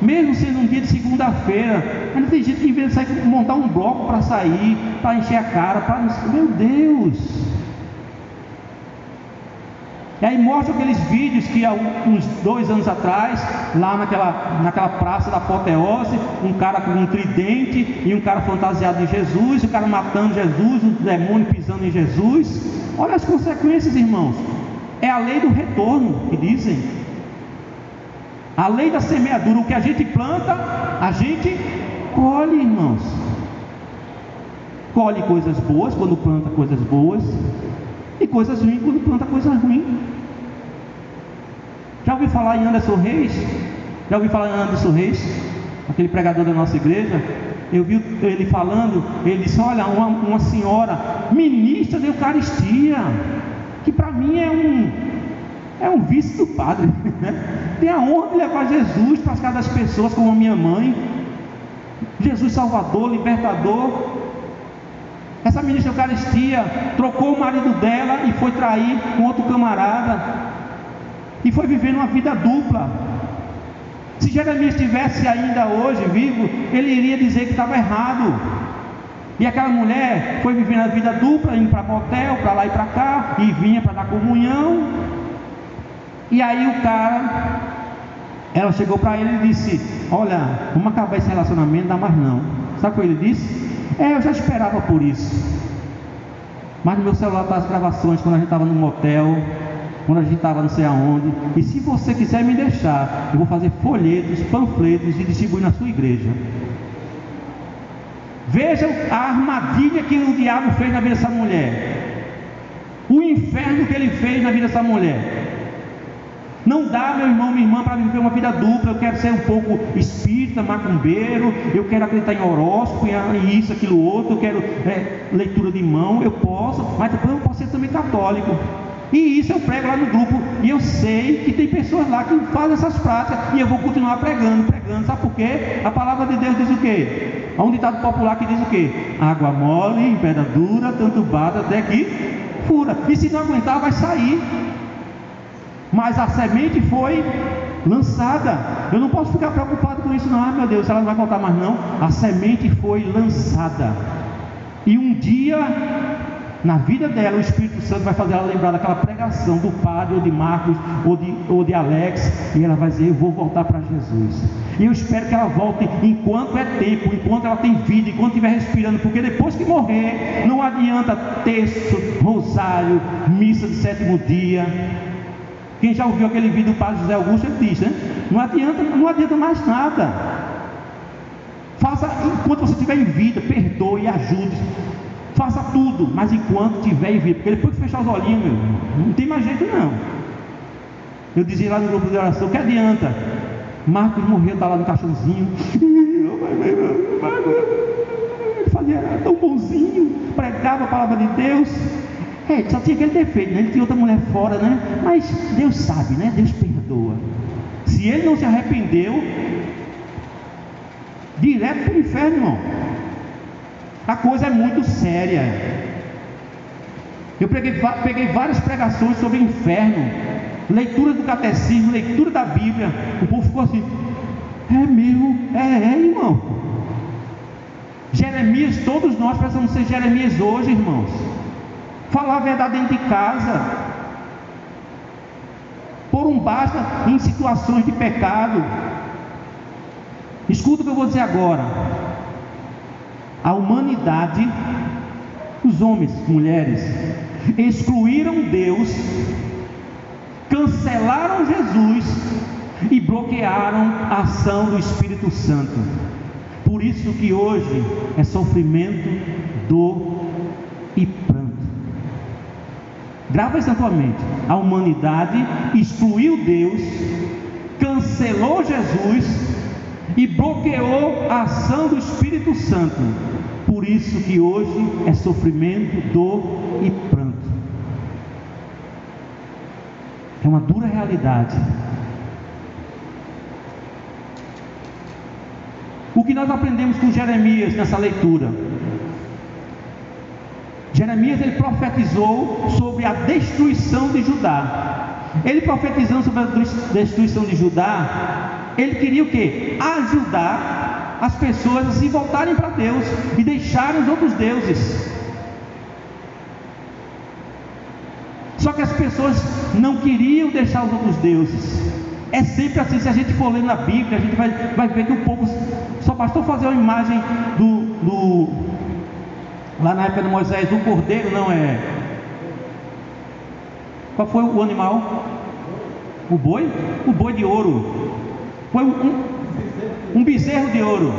mesmo sendo um dia de segunda-feira, ainda tem gente que vem sair, montar um bloco para sair, para encher a cara, para. Meu Deus! E aí mostra aqueles vídeos que há uns dois anos atrás, lá naquela, naquela praça da apoteose, um cara com um tridente e um cara fantasiado de Jesus, o cara matando Jesus, o demônio pisando em Jesus. Olha as consequências, irmãos. É a lei do retorno que dizem. A lei da semeadura, o que a gente planta, a gente colhe, irmãos. Colhe coisas boas quando planta coisas boas, e coisas ruins quando planta coisas ruins. Já ouviu falar em Anderson Reis? Já ouviu falar em Anderson Reis? Aquele pregador da nossa igreja? Eu vi ele falando, ele disse, olha, uma, uma senhora, ministra de Eucaristia, que para mim é um, é um vício do padre. Né? Tem a honra de levar Jesus para as casas das pessoas, como a minha mãe. Jesus Salvador, libertador. Essa ministra Eucaristia trocou o marido dela e foi trair com outro camarada. E foi vivendo uma vida dupla. Se Jeremias estivesse ainda hoje vivo, ele iria dizer que estava errado. E aquela mulher foi vivendo a vida dupla, indo para motel, para lá e para cá, e vinha para dar comunhão. E aí o cara, ela chegou para ele e disse: Olha, vamos acabar esse relacionamento, não dá mais não. Sabe o que ele disse? É, eu já esperava por isso. Mas no meu celular tá as gravações quando a gente estava no motel, quando a gente estava não sei aonde. E se você quiser me deixar, eu vou fazer folhetos, panfletos e distribuir na sua igreja. Vejam a armadilha que o diabo fez na vida dessa mulher. O inferno que ele fez na vida dessa mulher. Não dá, meu irmão, minha irmã, para viver uma vida dupla. Eu quero ser um pouco espírita, macumbeiro. Eu quero acreditar em horóscopo, em isso, aquilo, outro. Eu quero é, leitura de mão. Eu posso, mas depois eu posso ser também católico. E isso eu prego lá no grupo. E eu sei que tem pessoas lá que fazem essas práticas. E eu vou continuar pregando, pregando. Sabe por quê? A palavra de Deus diz o quê? Há um ditado popular que diz o quê? Água mole pedra dura, tanto bata até que fura. E se não aguentar, vai sair. Mas a semente foi lançada. Eu não posso ficar preocupado com isso, não. Ah, meu Deus, ela não vai voltar mais, não. A semente foi lançada. E um dia, na vida dela, o Espírito Santo vai fazer ela lembrar daquela pregação do padre, ou de Marcos, ou de, ou de Alex, e ela vai dizer: Eu vou voltar para Jesus. E eu espero que ela volte enquanto é tempo, enquanto ela tem vida, enquanto estiver respirando, porque depois que morrer, não adianta texto, rosário, missa de sétimo dia. Quem já ouviu aquele vídeo do padre José Augusto, ele diz, né? Não adianta, não adianta mais nada. Faça enquanto você estiver em vida, perdoe, ajude. Faça tudo, mas enquanto estiver em vida, porque depois que fechar os olhinhos, meu, não tem mais jeito não. Eu dizia lá no grupo de oração, que adianta? Marcos morreu, está lá no caixãozinho. Ele fazia, tão bonzinho, pregava a palavra de Deus. É, só tinha aquele defeito, né? Ele tinha outra mulher fora, né? Mas Deus sabe, né? Deus perdoa. Se ele não se arrependeu, direto para o inferno, irmão. A coisa é muito séria. Eu peguei, peguei várias pregações sobre o inferno, leitura do catecismo, leitura da Bíblia. O povo ficou assim: é mesmo, é, é, irmão. Jeremias, todos nós precisamos ser Jeremias hoje, irmãos. Falar a verdade dentro de casa. Por um basta em situações de pecado. Escuta o que eu vou dizer agora. A humanidade, os homens, mulheres, excluíram Deus, cancelaram Jesus e bloquearam a ação do Espírito Santo. Por isso que hoje é sofrimento, dor e pranto. Grava isso na tua mente. A humanidade excluiu Deus, cancelou Jesus e bloqueou a ação do Espírito Santo. Por isso que hoje é sofrimento, dor e pranto. É uma dura realidade. O que nós aprendemos com Jeremias nessa leitura? Jeremias ele profetizou sobre a destruição de Judá. Ele profetizando sobre a destruição de Judá, ele queria o que? Ajudar as pessoas a se voltarem para Deus e deixarem os outros deuses. Só que as pessoas não queriam deixar os outros deuses. É sempre assim, se a gente for ler na Bíblia, a gente vai, vai ver que o povo só bastou fazer uma imagem do, do lá na época de Moisés, do cordeiro não é. Qual foi o animal? O boi? O boi de ouro. Foi um, um bezerro de ouro.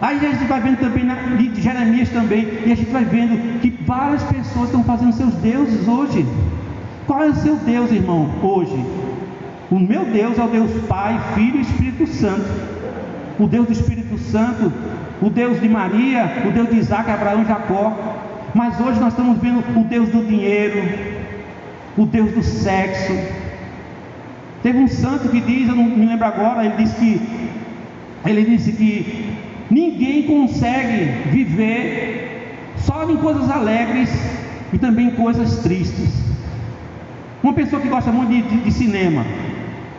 Aí a gente vai vendo também na, de Jeremias também, e a gente vai vendo que várias pessoas estão fazendo seus deuses hoje. Qual é o seu Deus, irmão, hoje? O meu Deus é o Deus Pai, Filho e Espírito Santo. O Deus do Espírito Santo, o Deus de Maria, o Deus de Isaac, Abraão e Jacó. Mas hoje nós estamos vendo o Deus do dinheiro, o Deus do sexo. Teve um santo que diz, eu não me lembro agora, ele disse que ele disse que ninguém consegue viver só em coisas alegres e também em coisas tristes. Uma pessoa que gosta muito de, de, de cinema,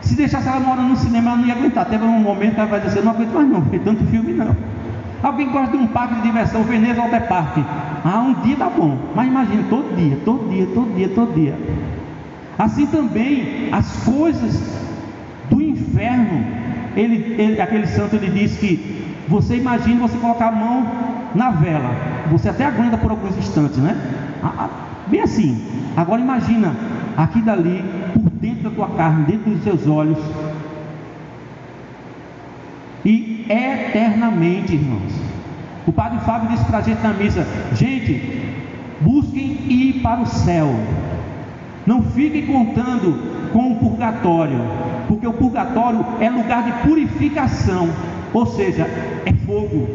se deixasse ela morando no cinema, ela não ia aguentar. Teve um momento que ela vai dizer: Não aguento mais, não, porque tanto filme não. Alguém gosta de um parque de diversão, Veneza Water Park. Ah, um dia tá bom, mas imagine todo dia, todo dia, todo dia, todo dia. Assim também as coisas do inferno. Ele, ele, aquele santo ele diz que você imagina você colocar a mão na vela, você até aguenta por alguns instantes, né? Ah, ah, bem assim. Agora imagina aqui dali, por dentro da tua carne, dentro dos seus olhos, e eternamente, irmãos. O Padre Fábio disse para a gente na missa: gente, busquem ir para o céu. Não fiquem contando com o purgatório, porque o purgatório é lugar de purificação, ou seja, é fogo.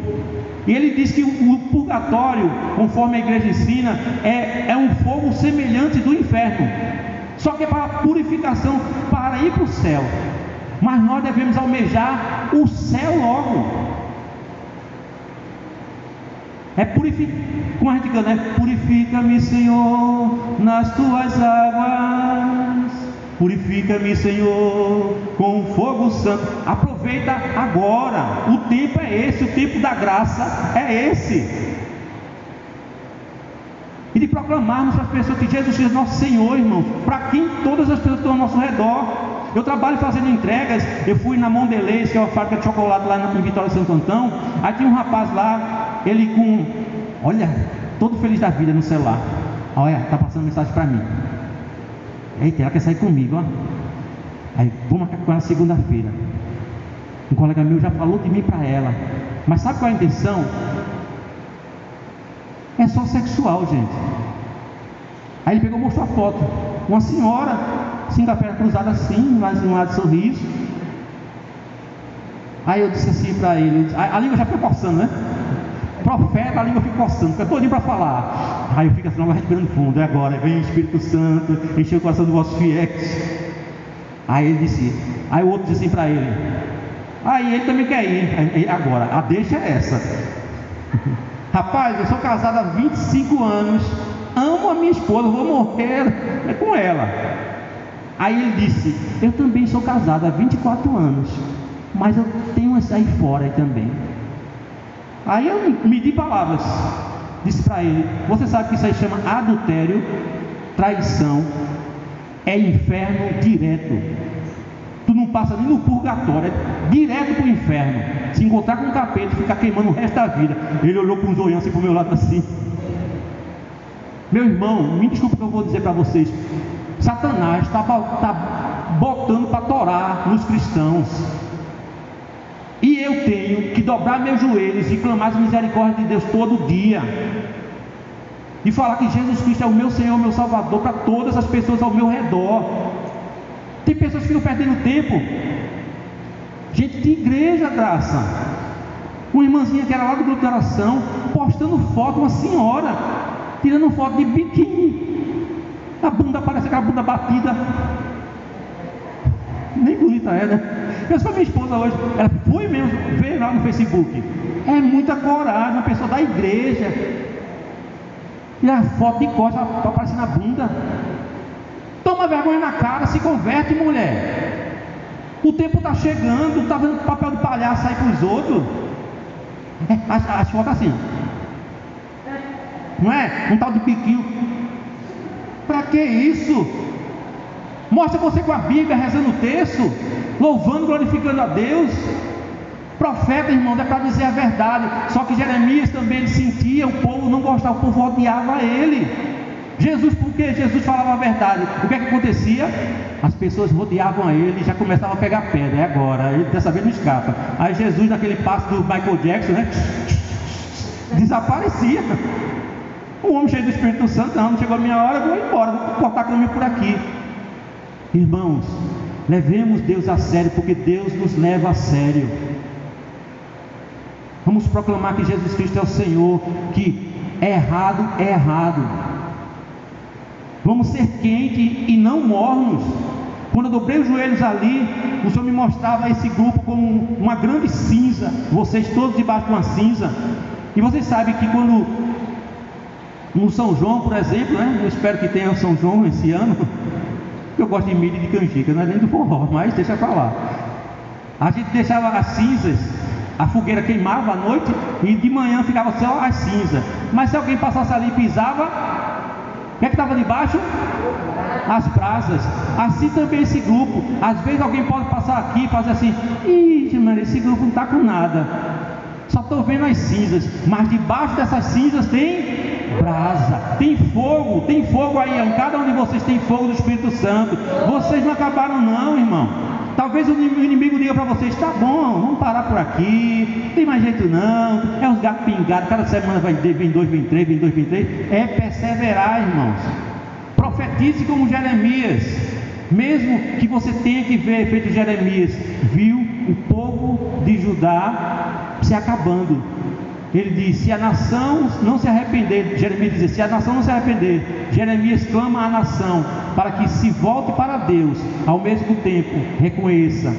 E ele diz que o, purgatório, conforme a igreja ensina, é, é um fogo semelhante do inferno, só que é para purificação, para ir para o céu. Mas nós devemos almejar o céu logo. É purificar, como a gente canta, né? Purifica-me, Senhor, nas tuas águas. Purifica-me, Senhor, com fogo santo. Aproveita agora. O tempo é esse, o tempo da graça é esse. E de proclamarmos para as pessoas que Jesus é nosso Senhor, irmãos. Para quem todas as pessoas estão ao nosso redor. Eu trabalho fazendo entregas. Eu fui na Mondelez, que é uma fábrica de chocolate lá em Vitória Santo Antão. Aí tinha um rapaz lá, ele com, olha, todo feliz da vida no celular. Olha, tá passando mensagem para mim. Eita, ela quer sair comigo, ó. Aí, marcar com ela segunda-feira. Um colega meu já falou de mim para ela. Mas sabe qual é a intenção? É só sexual, gente. Aí ele pegou e mostrou a foto. Uma senhora, com a perna cruzada assim, lá um lado sorriso. Aí eu disse assim para ele, a, a, língua já foi coçando, né? Profeta, a língua fica coçando, fica todinho para falar. Aí eu fico assim, respirando fundo, é agora, vem Espírito Santo, encheu o coração dos vossos fiéis. Aí ele disse, aí o outro disse assim para ele, aí ele também quer ir, agora, a deixa é essa. Rapaz, eu sou casado há 25 anos, amo a minha esposa, vou morrer é com ela. Aí ele disse: Eu também sou casado há 24 anos, mas eu tenho essa aí fora também. Aí eu medi palavras, disse para ele: Você sabe que isso aí chama adultério, traição, é inferno direto. Tu não passa nem no purgatório, é direto para o inferno. Se encontrar com o capeta, ficar queimando o resto da vida. Ele olhou com os assim para o meu lado assim. Meu irmão, me desculpe o que eu vou dizer para vocês. Satanás está tá botando para torar nos cristãos. E eu tenho que dobrar meus joelhos e clamar as misericórdias de Deus todo dia. E falar que Jesus Cristo é o meu Senhor, meu Salvador para todas as pessoas ao meu redor. Tem pessoas que ficam perdendo tempo. Gente de igreja, graça. Uma irmãzinha que era lá do grupo de oração, postando foto, uma senhora, tirando foto de biquíni. A bunda parece aquela bunda batida. Nem bonita é, né? Eu sou minha esposa hoje, ela foi mesmo ver lá no Facebook. É muita coragem, uma pessoa da igreja. Tirar foto de costa para aparecer na bunda. Toma vergonha na cara, se converte, mulher. O tempo está chegando, está vendo papel de palhaço aí para os outros. É, as, as assim. Não é? Um tal de piquinho. Para que isso? Mostra você com a Bíblia rezando o texto, louvando, glorificando a Deus. Profeta, irmão, é para dizer a verdade. Só que Jeremias também sentia, o povo não gostava, o povo odiava ele. Jesus, porque Jesus falava a verdade, o que é que acontecia? As pessoas rodeavam a ele e já começavam a pegar pedra, é agora, ele dessa vez não escapa. Aí Jesus, naquele passo do Michael Jackson, né? Desaparecia. O homem cheio do Espírito Santo, não, não chegou a minha hora, vou embora, vou cortar caminho por aqui. Irmãos, levemos Deus a sério, porque Deus nos leva a sério. Vamos proclamar que Jesus Cristo é o Senhor, que é errado é errado. Vamos ser quentes e não mornos. Quando eu dobrei os joelhos ali, o Senhor me mostrava esse grupo como uma grande cinza, vocês todos debaixo de uma cinza. E vocês sabem que quando no São João, por exemplo, né? Eu espero que tenha São João esse ano. Eu gosto de milho e de canjica, não é nem do forró, mas deixa pra lá. A gente deixava as cinzas, a fogueira queimava à noite e de manhã ficava só as cinzas. Mas se alguém passasse ali e pisava, o que é estava debaixo? As brasas. Assim também esse grupo. Às vezes alguém pode passar aqui e fazer assim: Ih, mano, esse grupo não está com nada. Só estou vendo as cinzas. Mas debaixo dessas cinzas tem brasa, tem fogo, tem fogo aí. Cada um de vocês tem fogo do Espírito Santo. Vocês não acabaram, não, irmão. Talvez o inimigo diga para vocês: tá bom, vamos parar por aqui, não tem mais jeito não, é uns gatos pingados, cada semana vai vem dois, vem três, vem dois, vem três. É perseverar, irmãos. Profetize como Jeremias, mesmo que você tenha que ver feito Jeremias, viu o povo de Judá se acabando, ele diz: se a nação não se arrepender, Jeremias diz: se a nação não se arrepender, Jeremias clama à nação para que se volte para Deus, ao mesmo tempo reconheça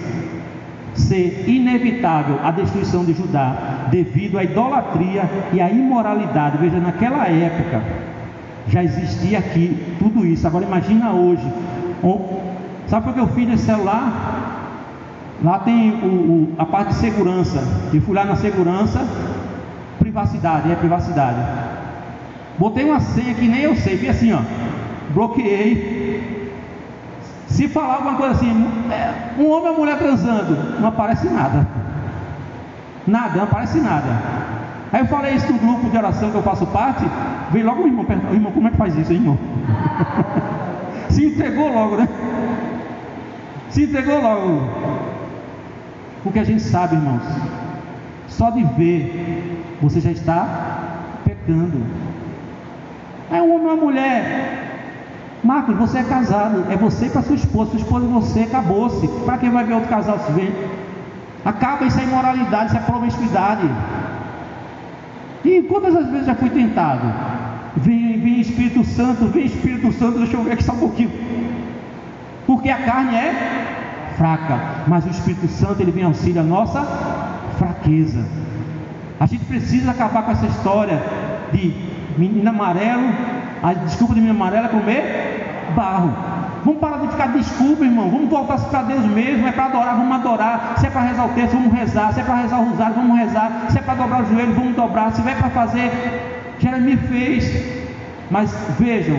ser inevitável a destruição de Judá devido à idolatria e à imoralidade. Veja, naquela época já existia aqui tudo isso. Agora imagina hoje, Sabe por que eu fiz nesse celular? Lá tem o, o, a parte de segurança. Eu fui lá na segurança, privacidade, é privacidade. Botei uma senha que nem eu sei, vi assim, ó. Bloqueei. Se falar alguma coisa assim, é, um homem ou uma mulher transando, não aparece nada. Nada, não aparece nada. Aí eu falei isso no grupo de oração que eu faço parte, veio logo o irmão perguntar, irmão, como é que faz isso, hein, irmão? Se entregou logo, né? Se entregou logo. Porque a gente sabe, irmãos, só de ver você já está pecando. É um homem ou uma mulher. Marcos, você é casado, é você com a sua esposa, sua esposa você, acabou-se. Para quem vai ver outro casal se vê? Acaba, isso é imoralidade, isso é promiscuidade. E quantas as vezes já fui tentado? Vem, vem Espírito Santo, vem Espírito Santo, deixa eu ver aqui só um pouquinho. Porque a carne é fraca, mas o Espírito Santo ele vem auxílio a nossa fraqueza. A gente precisa acabar com essa história de menino amarelo, a desculpa de menino amarelo é comer barro. Vamos parar de ficar desculpa, irmão. Vamos voltar para Deus mesmo. É para adorar, vamos adorar. Se é para rezar o texto, vamos rezar. Se é para rezar o rosário, vamos rezar. Se é para dobrar o joelho, vamos dobrar. Se é para fazer, Jeremias fez. Mas vejam,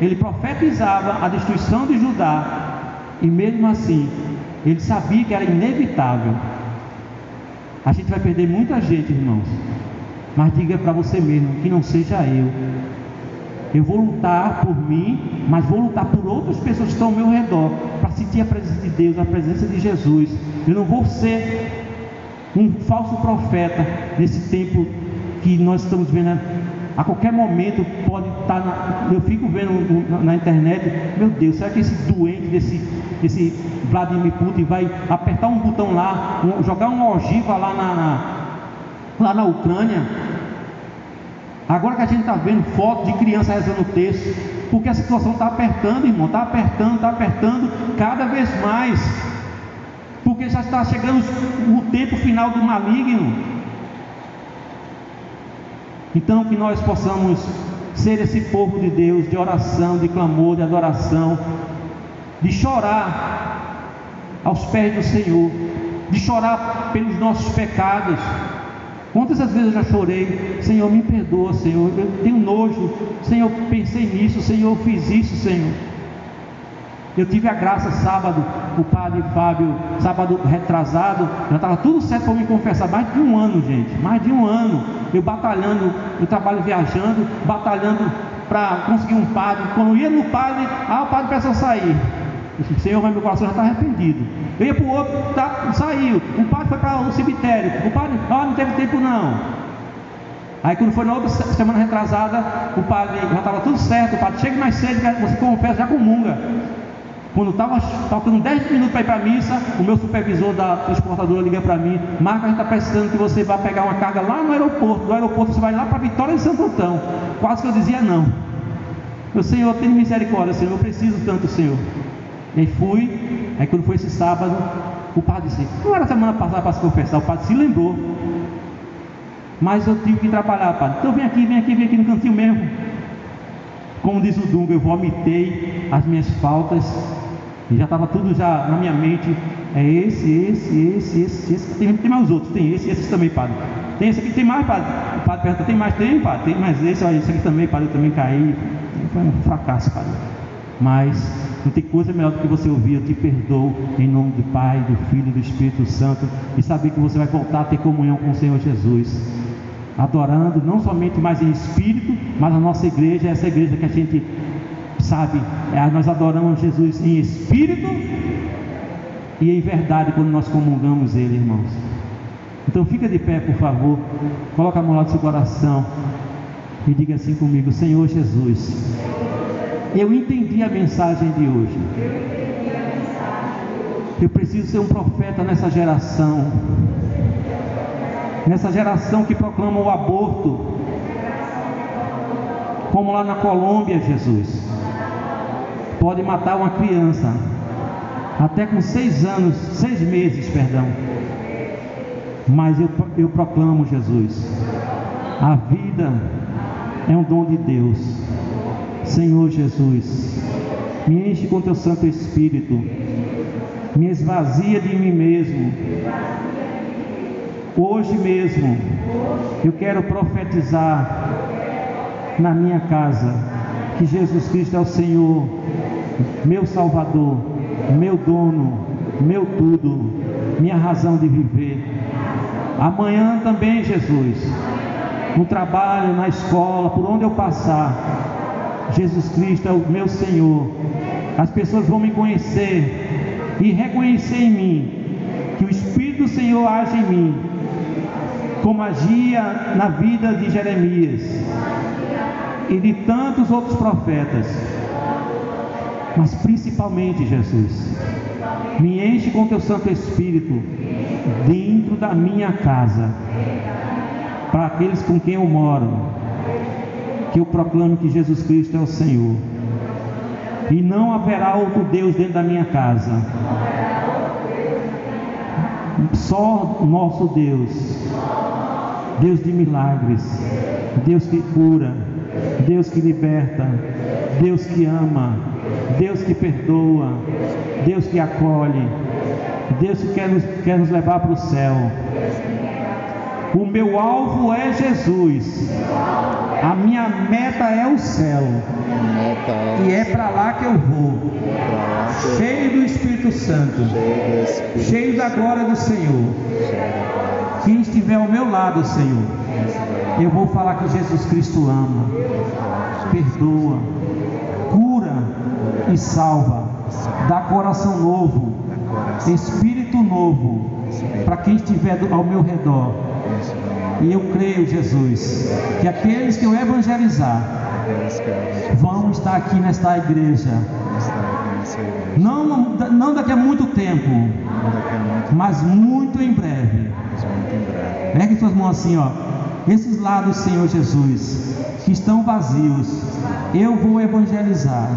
ele profetizava a destruição de Judá. E mesmo assim, ele sabia que era inevitável. A gente vai perder muita gente, irmãos. Mas diga para você mesmo que não seja eu. Eu vou lutar por mim, mas vou lutar por outras pessoas que estão ao meu redor, para sentir a presença de Deus, a presença de Jesus. Eu não vou ser um falso profeta nesse tempo que nós estamos vendo. A qualquer momento pode estar. Na, eu fico vendo na, na, internet, meu Deus, será que esse doente desse, desse Vladimir Putin vai apertar um botão lá, um, jogar uma ogiva lá na, na lá na Ucrânia? Agora que a gente está vendo foto de criança rezando o texto, porque a situação está apertando, irmão, está apertando, está apertando cada vez mais, porque já está chegando o tempo final do maligno. Então que nós possamos ser esse povo de Deus, de oração, de clamor, de adoração, de chorar aos pés do Senhor, de chorar pelos nossos pecados Quantas vezes eu já chorei, Senhor, me perdoa, Senhor, eu tenho nojo, Senhor, pensei nisso, Senhor, fiz isso, Senhor. Eu tive a graça sábado, o padre Fábio, sábado retrasado, já estava tudo certo para me confessar, mais de um ano, gente, mais de um ano, eu batalhando, eu trabalho viajando, batalhando para conseguir um padre. Quando eu ia no padre, ah, o padre precisa sair. O Senhor, mas meu coração já está arrependido. Eu ia para o outro, tá, saiu. O padre foi para o cemitério. O padre, ah, não teve tempo não. Aí quando foi na outra semana retrasada, o padre já estava tudo certo, o padre chega mais cedo, você confessa, já comunga. Quando estava faltando 10 minutos para ir para a missa, o meu supervisor da transportadora liga para mim, Marca, a gente está precisando que você vá pegar uma carga lá no aeroporto. Do aeroporto você vai lá para Vitória de Santo Antão. Quase que eu dizia não. Meu Senhor, tem misericórdia, Senhor, eu preciso tanto, Senhor. E fui, aí quando foi esse sábado, o padre disse, não era semana passada para se confessar, o padre se lembrou. Mas eu tive que trabalhar, padre. Então vem aqui, vem aqui, vem aqui no cantinho mesmo. Como diz o Dunga, eu vomitei as minhas faltas. E já estava tudo já na minha mente. É esse, esse, esse, esse, esse. Tem, tem mais os outros, tem esse, esse também, padre. Tem esse aqui, tem mais, padre. O padre pergunta, tem mais? Tem, padre. Tem mais esse, olha, esse aqui também, padre, eu também caí. Foi um fracasso, padre. Mas não tem coisa melhor do que você ouvir, eu te perdoo em nome do Pai, do Filho e do Espírito Santo, e saber que você vai voltar a ter comunhão com o Senhor Jesus. Adorando não somente mais em espírito, mas a nossa igreja essa igreja que a gente sabe, é, nós adoramos Jesus em espírito e em verdade quando nós comungamos Ele, irmãos. Então fica de pé, por favor, coloca a mão lá do seu coração e diga assim comigo, Senhor Jesus. Eu entendi a mensagem de hoje. Eu preciso ser um profeta nessa geração. Nessa geração que proclama o aborto. Como lá na Colômbia, Jesus. Pode matar uma criança. Até com seis anos, seis meses, perdão. Mas eu, eu proclamo, Jesus. A vida é um dom de Deus. Senhor Jesus, me enche com teu Santo Espírito me esvazia de mim mesmo. Hoje mesmo eu quero profetizar na minha casa que Jesus Cristo é o Senhor, meu Salvador, meu dono, meu tudo, minha razão de viver. Amanhã também, Jesus, no trabalho, na escola, por onde eu passar, Jesus Cristo é o meu Senhor. As pessoas vão me conhecer e reconhecer em mim que o Espírito do Senhor age em mim, como agia na vida de Jeremias e de tantos outros profetas. Mas principalmente, Jesus, me enche com teu Santo Espírito dentro da minha casa, para aqueles com quem eu moro, que eu proclame que Jesus Cristo é o Senhor. E não haverá outro Deus dentro da minha casa. Só nosso Deus. Deus de milagres. Deus que cura. Deus que liberta. Deus que ama. Deus que perdoa. Deus que acolhe. Deus que quer nos, quer nos levar para o céu. O meu alvo é Jesus. A minha meta é o céu. E é para lá que eu vou. Cheio do Espírito Santo. Cheio da glória do Senhor. Quem estiver ao meu lado, Senhor, eu vou falar que Jesus Cristo ama, perdoa, e salva, dá coração novo, espírito novo para quem estiver ao meu redor. E eu creio, Jesus, que aqueles que eu evangelizar vão estar aqui nesta igreja. Não, não daqui a muito tempo, mas muito em breve. Pegue suas mãos assim, ó. Esses lados, Senhor Jesus, que estão vazios, eu vou evangelizar.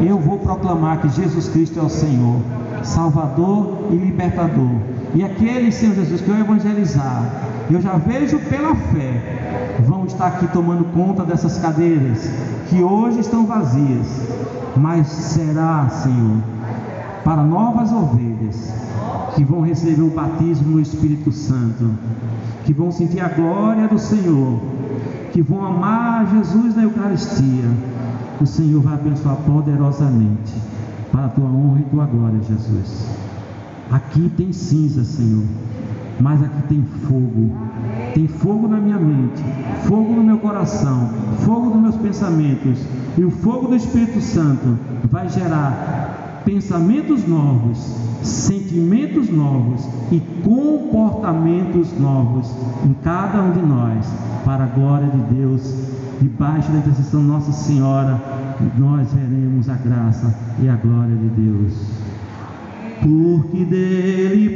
Eu vou proclamar que Jesus Cristo é o Senhor, Salvador e Libertador. E aqueles, Senhor Jesus, que eu evangelizar, eu já vejo pela fé, vão estar aqui tomando conta dessas cadeiras que hoje estão vazias, mas será, Senhor, para novas ovelhas que vão receber o batismo no Espírito Santo, que vão sentir a glória do Senhor, que vão amar Jesus na Eucaristia. O Senhor vai abençoar poderosamente para a tua honra e tua glória, Jesus. Aqui tem cinza, Senhor, mas aqui tem fogo. Tem fogo na minha mente, fogo no meu coração, fogo nos meus pensamentos. E o fogo do Espírito Santo vai gerar pensamentos novos, sentimentos novos e comportamentos novos em cada um de nós, para a glória de Deus. Debaixo da intercessão Nossa Senhora, nós veremos a graça e a glória de Deus. Porque dele